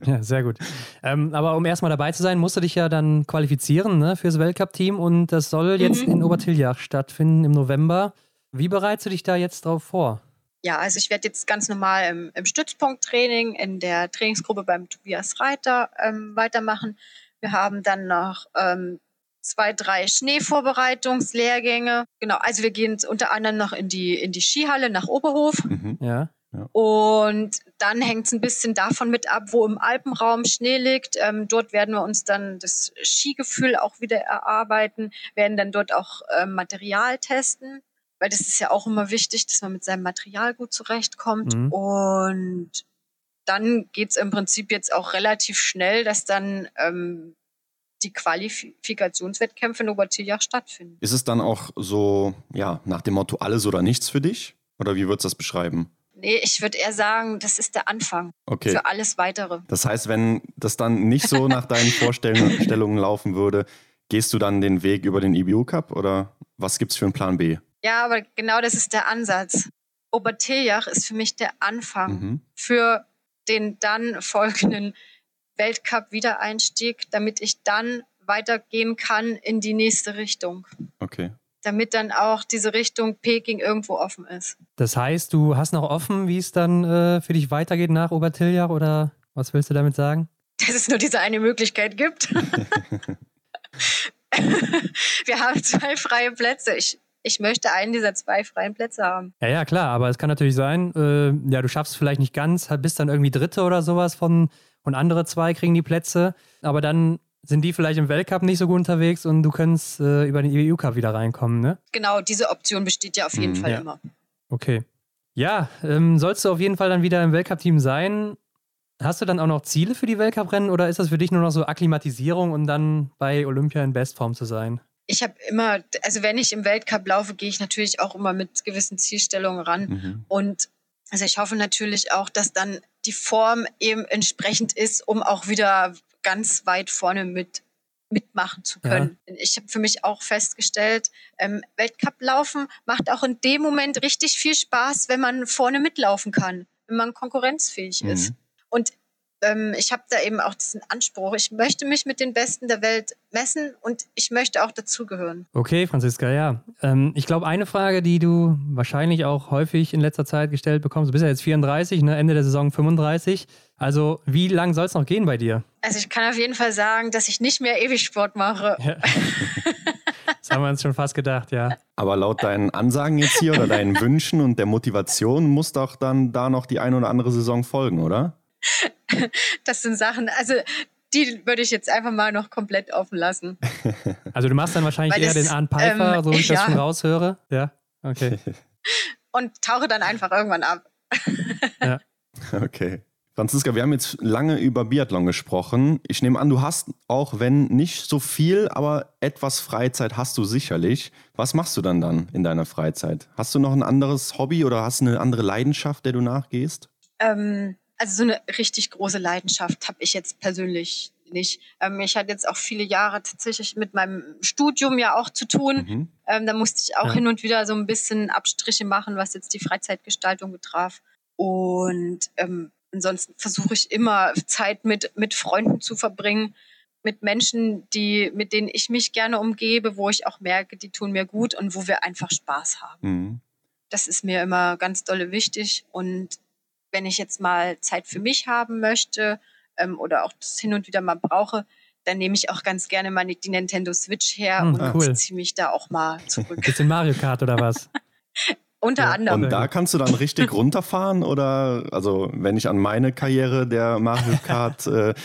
<laughs> ja sehr gut. Ähm, aber um erstmal dabei zu sein, musst du dich ja dann qualifizieren ne, fürs Weltcup-Team und das soll jetzt mhm. in Obertiljach stattfinden im November. Wie bereitest du dich da jetzt drauf vor? Ja, also ich werde jetzt ganz normal im, im Stützpunkttraining in der Trainingsgruppe beim Tobias Reiter ähm, weitermachen. Wir haben dann noch ähm, zwei, drei Schneevorbereitungslehrgänge. Genau, also wir gehen unter anderem noch in die, in die Skihalle nach Oberhof. Mhm. Ja. Ja. Und dann hängt es ein bisschen davon mit ab, wo im Alpenraum Schnee liegt. Ähm, dort werden wir uns dann das Skigefühl auch wieder erarbeiten, werden dann dort auch ähm, Material testen, weil das ist ja auch immer wichtig, dass man mit seinem Material gut zurechtkommt. Mhm. Und dann geht es im Prinzip jetzt auch relativ schnell, dass dann ähm, die Qualifikationswettkämpfe in Obertiljach stattfinden. Ist es dann auch so, ja, nach dem Motto alles oder nichts für dich? Oder wie würdest du das beschreiben? Nee, ich würde eher sagen, das ist der Anfang okay. für alles Weitere. Das heißt, wenn das dann nicht so nach deinen <laughs> Vorstellungen laufen würde, gehst du dann den Weg über den IBU Cup oder was gibt es für einen Plan B? Ja, aber genau das ist der Ansatz. Obertiljach ist für mich der Anfang mhm. für den dann folgenden Weltcup-Wiedereinstieg, damit ich dann weitergehen kann in die nächste Richtung. Okay. Damit dann auch diese Richtung Peking irgendwo offen ist. Das heißt, du hast noch offen, wie es dann äh, für dich weitergeht nach Obertiljach oder was willst du damit sagen? Dass es nur diese eine Möglichkeit gibt. <laughs> <laughs> Wir haben zwei freie Plätze. Ich, ich möchte einen dieser zwei freien Plätze haben. Ja, ja, klar, aber es kann natürlich sein, äh, ja, du schaffst es vielleicht nicht ganz, bist dann irgendwie Dritte oder sowas von und andere zwei kriegen die Plätze, aber dann sind die vielleicht im Weltcup nicht so gut unterwegs und du kannst äh, über den EU Cup wieder reinkommen, ne? Genau, diese Option besteht ja auf jeden mhm, Fall ja. immer. Okay. Ja, ähm, sollst du auf jeden Fall dann wieder im Weltcup-Team sein. Hast du dann auch noch Ziele für die Weltcup-Rennen oder ist das für dich nur noch so Akklimatisierung und dann bei Olympia in Bestform zu sein? Ich habe immer, also wenn ich im Weltcup laufe, gehe ich natürlich auch immer mit gewissen Zielstellungen ran. Mhm. Und also ich hoffe natürlich auch, dass dann die Form eben entsprechend ist, um auch wieder ganz weit vorne mit mitmachen zu können. Ja. Ich habe für mich auch festgestellt, ähm, Weltcup laufen macht auch in dem Moment richtig viel Spaß, wenn man vorne mitlaufen kann, wenn man konkurrenzfähig mhm. ist. Und ähm, ich habe da eben auch diesen Anspruch. Ich möchte mich mit den Besten der Welt messen und ich möchte auch dazugehören. Okay, Franziska, ja. Ähm, ich glaube, eine Frage, die du wahrscheinlich auch häufig in letzter Zeit gestellt bekommst, du bist ja jetzt 34, ne? Ende der Saison 35. Also, wie lang soll es noch gehen bei dir? Also, ich kann auf jeden Fall sagen, dass ich nicht mehr ewig Sport mache. Ja. <laughs> Das haben wir uns schon fast gedacht, ja. Aber laut deinen Ansagen jetzt hier oder deinen Wünschen und der Motivation muss doch dann da noch die eine oder andere Saison folgen, oder? <laughs> das sind Sachen, also die würde ich jetzt einfach mal noch komplett offen lassen. <laughs> Also du machst dann wahrscheinlich Weil eher es, den Arne Pfeiffer, ähm, so wie ich ja. das schon raushöre. Ja, okay. <laughs> Und tauche dann einfach irgendwann ab. Ja. Okay. Franziska, wir haben jetzt lange über Biathlon gesprochen. Ich nehme an, du hast auch, wenn nicht so viel, aber etwas Freizeit hast du sicherlich. Was machst du dann dann in deiner Freizeit? Hast du noch ein anderes Hobby oder hast du eine andere Leidenschaft, der du nachgehst? Ähm, Also so eine richtig große Leidenschaft habe ich jetzt persönlich nicht. Ähm, ich hatte jetzt auch viele Jahre tatsächlich mit meinem Studium ja auch zu tun. Mhm. Ähm, da musste ich auch ja. hin und wieder so ein bisschen Abstriche machen, was jetzt die Freizeitgestaltung betraf. Und ähm, ansonsten versuche ich immer Zeit mit, mit Freunden zu verbringen, mit Menschen, die, mit denen ich mich gerne umgebe, wo ich auch merke, die tun mir gut und wo wir einfach Spaß haben. Mhm. Das ist mir immer ganz dolle wichtig. Und wenn ich jetzt mal Zeit für mich haben möchte, ähm, oder auch das hin und wieder mal brauche, dann nehme ich auch ganz gerne mal die Nintendo Switch her hm, und cool. ziehe mich da auch mal zurück. Bisschen Mario Kart oder was? <laughs> Unter ja, anderem. Und da kannst du dann richtig runterfahren oder, also wenn ich an meine Karriere der Mario Kart äh,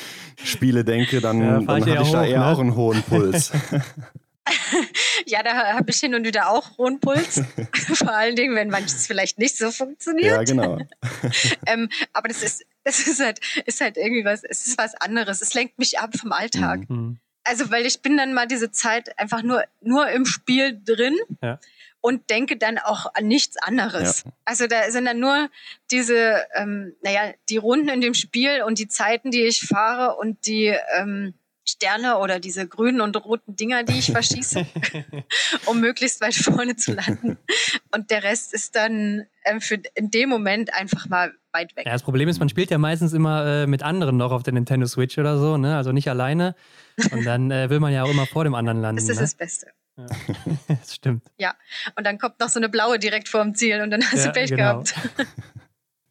Spiele denke, dann, ja, dann hatte ich hoch, da eher ne? auch einen hohen Puls. <laughs> <laughs> <laughs> ja, da habe ich hin und wieder auch hohen Puls. <laughs> Vor allen Dingen, wenn manches vielleicht nicht so funktioniert. Ja, genau. <laughs> ähm, aber das ist, das ist halt, ist halt irgendwie was, es ist was anderes. Es lenkt mich ab vom Alltag. Mhm. Also, weil ich bin dann mal diese Zeit einfach nur, nur im Spiel drin. Ja. Und denke dann auch an nichts anderes. Ja. Also da sind dann nur diese, ähm, naja, die Runden in dem Spiel und die Zeiten, die ich fahre und die, ähm, Sterne oder diese grünen und roten Dinger, die ich verschieße, <laughs> um möglichst weit vorne zu landen. Und der Rest ist dann äh, für in dem Moment einfach mal weit weg. Ja, das Problem ist, man spielt ja meistens immer äh, mit anderen noch auf der Nintendo Switch oder so, ne? Also nicht alleine. Und dann äh, will man ja auch immer vor dem anderen landen. Das ist ne? das Beste. Ja. <laughs> das stimmt. Ja, und dann kommt noch so eine blaue direkt vor dem Ziel und dann hast ja, du Pech genau. gehabt. <laughs>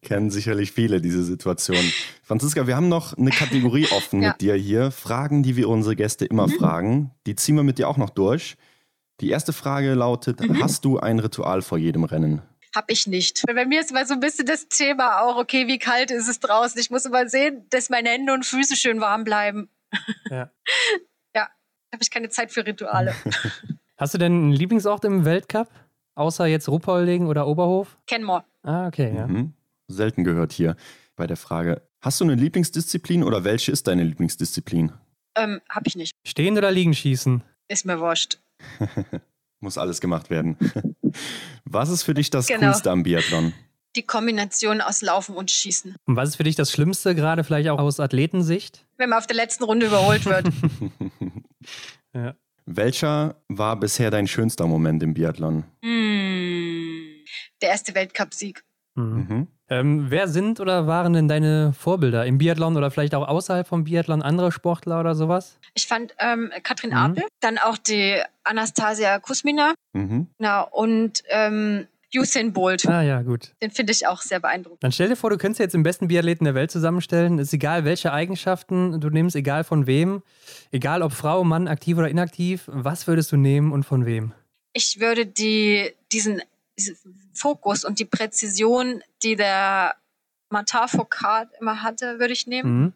Kennen sicherlich viele diese Situation. Franziska, wir haben noch eine Kategorie <laughs> offen ja. mit dir hier. Fragen, die wir unsere Gäste immer mhm. fragen. Die ziehen wir mit dir auch noch durch. Die erste Frage lautet: mhm. Hast du ein Ritual vor jedem Rennen? Hab ich nicht. Bei mir ist mal so ein bisschen das Thema auch, okay, wie kalt ist es draußen? Ich muss immer sehen, dass meine Hände und Füße schön warm bleiben. Ja. <laughs> ja, habe ich keine Zeit für Rituale. <laughs> Hast du denn einen Lieblingsort im Weltcup? Außer jetzt Ruppolding oder Oberhof? Kenmore. Ah, okay, ja. Mhm selten gehört hier bei der Frage. Hast du eine Lieblingsdisziplin oder welche ist deine Lieblingsdisziplin? Ähm, hab ich nicht. Stehen oder liegen schießen? Ist mir wurscht. <laughs> Muss alles gemacht werden. <laughs> Was ist für dich das genau. Coolste am Biathlon? Die Kombination aus Laufen und Schießen. Und was ist für dich das Schlimmste, gerade vielleicht auch aus Athletensicht? Wenn man auf der letzten Runde überholt wird. <laughs> ja. Welcher war bisher dein schönster Moment im Biathlon? Mm, der erste Weltcupsieg. Mhm. Mhm. Ähm, wer sind oder waren denn deine Vorbilder im Biathlon oder vielleicht auch außerhalb vom Biathlon andere Sportler oder sowas? Ich fand ähm, Katrin mhm. Apel, dann auch die Anastasia Kusmina mhm. na, und ähm, Usain Bolt. Ah ja, gut. Den finde ich auch sehr beeindruckend. Dann stell dir vor, du könntest jetzt den besten Biathleten der Welt zusammenstellen. Ist egal, welche Eigenschaften du nimmst, egal von wem, egal ob Frau, Mann, aktiv oder inaktiv. Was würdest du nehmen und von wem? Ich würde die, diesen Fokus und die Präzision, die der Matar Foucault immer hatte, würde ich nehmen. Mhm.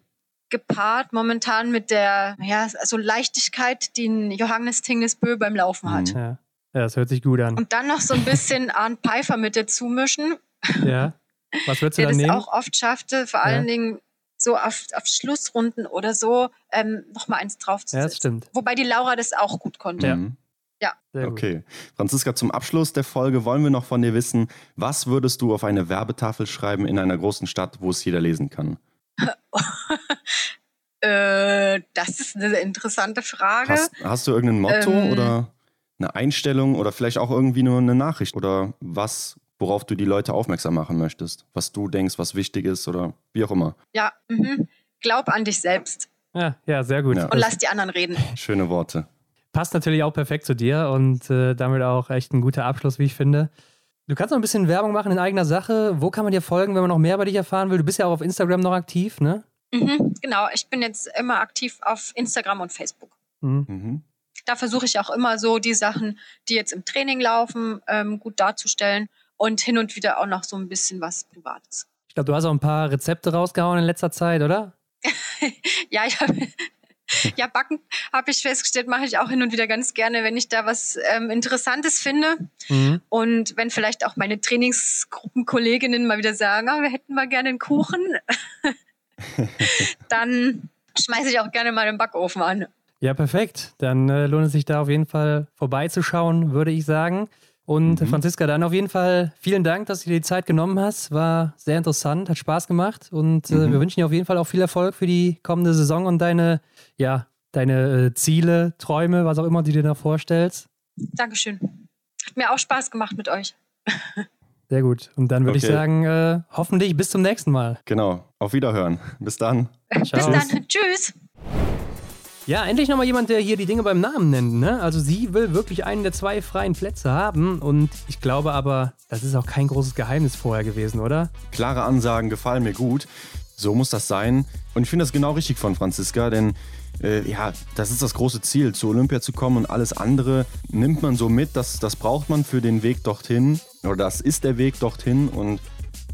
Gepaart momentan mit der ja, also Leichtigkeit, die ein Johannes Tingesbö beim Laufen hat. Ja. ja. das hört sich gut an. Und dann noch so ein bisschen <laughs> Arndt Pfeiffer mit dazu mischen. Ja. Was würdest du der dann das nehmen? auch oft schaffte, vor ja. allen Dingen so auf, auf Schlussrunden oder so, ähm, nochmal eins draufzusetzen. Ja, das stimmt. Wobei die Laura das auch gut konnte. Ja. Ja. okay. Franziska, zum Abschluss der Folge wollen wir noch von dir wissen, was würdest du auf eine Werbetafel schreiben in einer großen Stadt, wo es jeder lesen kann? <laughs> äh, das ist eine interessante Frage. Hast, hast du irgendein Motto ähm, oder eine Einstellung oder vielleicht auch irgendwie nur eine Nachricht oder was, worauf du die Leute aufmerksam machen möchtest? Was du denkst, was wichtig ist oder wie auch immer? Ja, mh. glaub an dich selbst. Ja, ja, sehr gut. Ja. Und lass die anderen reden. Schöne Worte passt natürlich auch perfekt zu dir und äh, damit auch echt ein guter Abschluss, wie ich finde. Du kannst noch ein bisschen Werbung machen in eigener Sache. Wo kann man dir folgen, wenn man noch mehr über dich erfahren will? Du bist ja auch auf Instagram noch aktiv, ne? Mhm, genau, ich bin jetzt immer aktiv auf Instagram und Facebook. Mhm. mhm. Da versuche ich auch immer so die Sachen, die jetzt im Training laufen, ähm, gut darzustellen und hin und wieder auch noch so ein bisschen was Privates. Ich glaube, du hast auch ein paar Rezepte rausgehauen in letzter Zeit, oder? <laughs> ja, ich habe ja, Backen habe ich festgestellt, mache ich auch hin und wieder ganz gerne, wenn ich da was ähm, Interessantes finde. Mhm. Und wenn vielleicht auch meine Trainingsgruppenkolleginnen mal wieder sagen, oh, wir hätten mal gerne einen Kuchen, <laughs> dann schmeiße ich auch gerne mal den Backofen an. Ja, perfekt. Dann äh, lohnt es sich da auf jeden Fall vorbeizuschauen, würde ich sagen. Und mhm. Franziska, dann auf jeden Fall vielen Dank, dass du dir die Zeit genommen hast. War sehr interessant, hat Spaß gemacht und äh, mhm. äh, wir wünschen dir auf jeden Fall auch viel Erfolg für die kommende Saison und deine, ja, deine äh, Ziele, Träume, was auch immer du dir da vorstellst. Dankeschön. Hat mir auch Spaß gemacht mit euch. <laughs> Sehr gut. Und dann würde okay. ich sagen, äh, hoffentlich bis zum nächsten Mal. Genau. Auf Wiederhören. Bis dann. <laughs> Ciao. Bis dann. Tschüss. Ja, endlich nochmal jemand, der hier die Dinge beim Namen nennt. Ne? Also sie will wirklich einen der zwei freien Plätze haben. Und ich glaube aber, das ist auch kein großes Geheimnis vorher gewesen, oder? Klare Ansagen gefallen mir gut. So muss das sein. Und ich finde das genau richtig von Franziska, denn äh, ja, das ist das große Ziel, zu Olympia zu kommen und alles andere nimmt man so mit, das, das braucht man für den Weg dorthin oder das ist der Weg dorthin und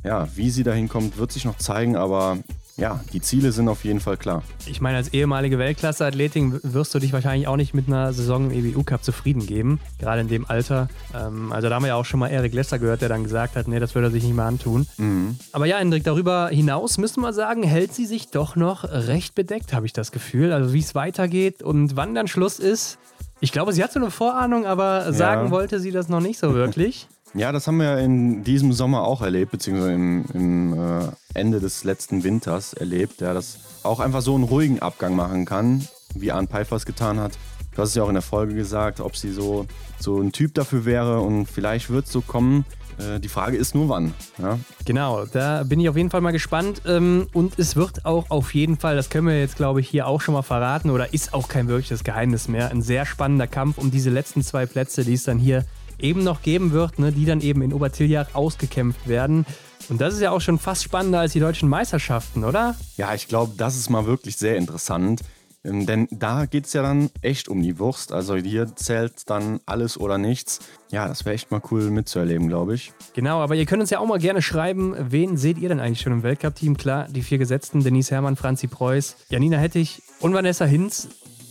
ja, wie sie dahin kommt, wird sich noch zeigen, aber ja, die Ziele sind auf jeden Fall klar. Ich meine, als ehemalige Weltklasse-Athletin wirst du dich wahrscheinlich auch nicht mit einer Saison im EBU-Cup zufrieden geben, gerade in dem Alter. Ähm, also da haben wir ja auch schon mal Erik Lesser gehört, der dann gesagt hat, nee, das würde er sich nicht mehr antun. Mhm. Aber ja, Hendrik, darüber hinaus müssen wir sagen, hält sie sich doch noch recht bedeckt, habe ich das Gefühl. Also wie es weitergeht und wann dann Schluss ist. Ich glaube, sie hat so eine Vorahnung, aber sagen ja. wollte sie das noch nicht so wirklich. <laughs> Ja, das haben wir in diesem Sommer auch erlebt, beziehungsweise im, im äh, Ende des letzten Winters erlebt, ja, dass auch einfach so einen ruhigen Abgang machen kann, wie Arne Pfeiffer es getan hat. Du hast es ja auch in der Folge gesagt, ob sie so, so ein Typ dafür wäre und vielleicht wird es so kommen. Äh, die Frage ist nur wann. Ja? Genau, da bin ich auf jeden Fall mal gespannt. Ähm, und es wird auch auf jeden Fall, das können wir jetzt glaube ich hier auch schon mal verraten oder ist auch kein wirkliches Geheimnis mehr, ein sehr spannender Kampf um diese letzten zwei Plätze, die es dann hier eben noch geben wird, ne, die dann eben in Obertiljach ausgekämpft werden. Und das ist ja auch schon fast spannender als die deutschen Meisterschaften, oder? Ja, ich glaube, das ist mal wirklich sehr interessant. Ähm, denn da geht es ja dann echt um die Wurst. Also hier zählt dann alles oder nichts. Ja, das wäre echt mal cool mitzuerleben, glaube ich. Genau, aber ihr könnt uns ja auch mal gerne schreiben, wen seht ihr denn eigentlich schon im Weltcup-Team? Klar, die vier Gesetzten, Denise Hermann, Franzi Preuß, Janina Hettich und Vanessa Hinz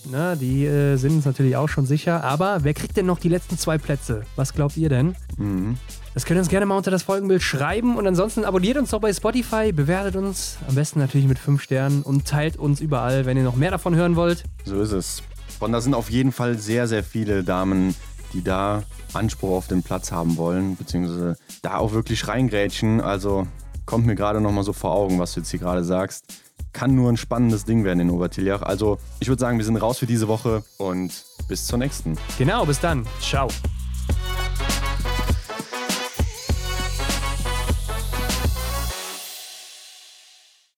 Ne, die äh, sind uns natürlich auch schon sicher. Aber wer kriegt denn noch die letzten zwei Plätze? Was glaubt ihr denn? Mhm. Das könnt ihr uns gerne mal unter das Folgenbild schreiben. Und ansonsten abonniert uns doch bei Spotify, bewertet uns am besten natürlich mit 5 Sternen und teilt uns überall, wenn ihr noch mehr davon hören wollt. So ist es. Und da sind auf jeden Fall sehr, sehr viele Damen, die da Anspruch auf den Platz haben wollen, beziehungsweise da auch wirklich reingrätschen. Also kommt mir gerade nochmal so vor Augen, was du jetzt hier gerade sagst kann nur ein spannendes Ding werden in Obertiljach. Also ich würde sagen, wir sind raus für diese Woche und bis zur nächsten. Genau, bis dann. Ciao.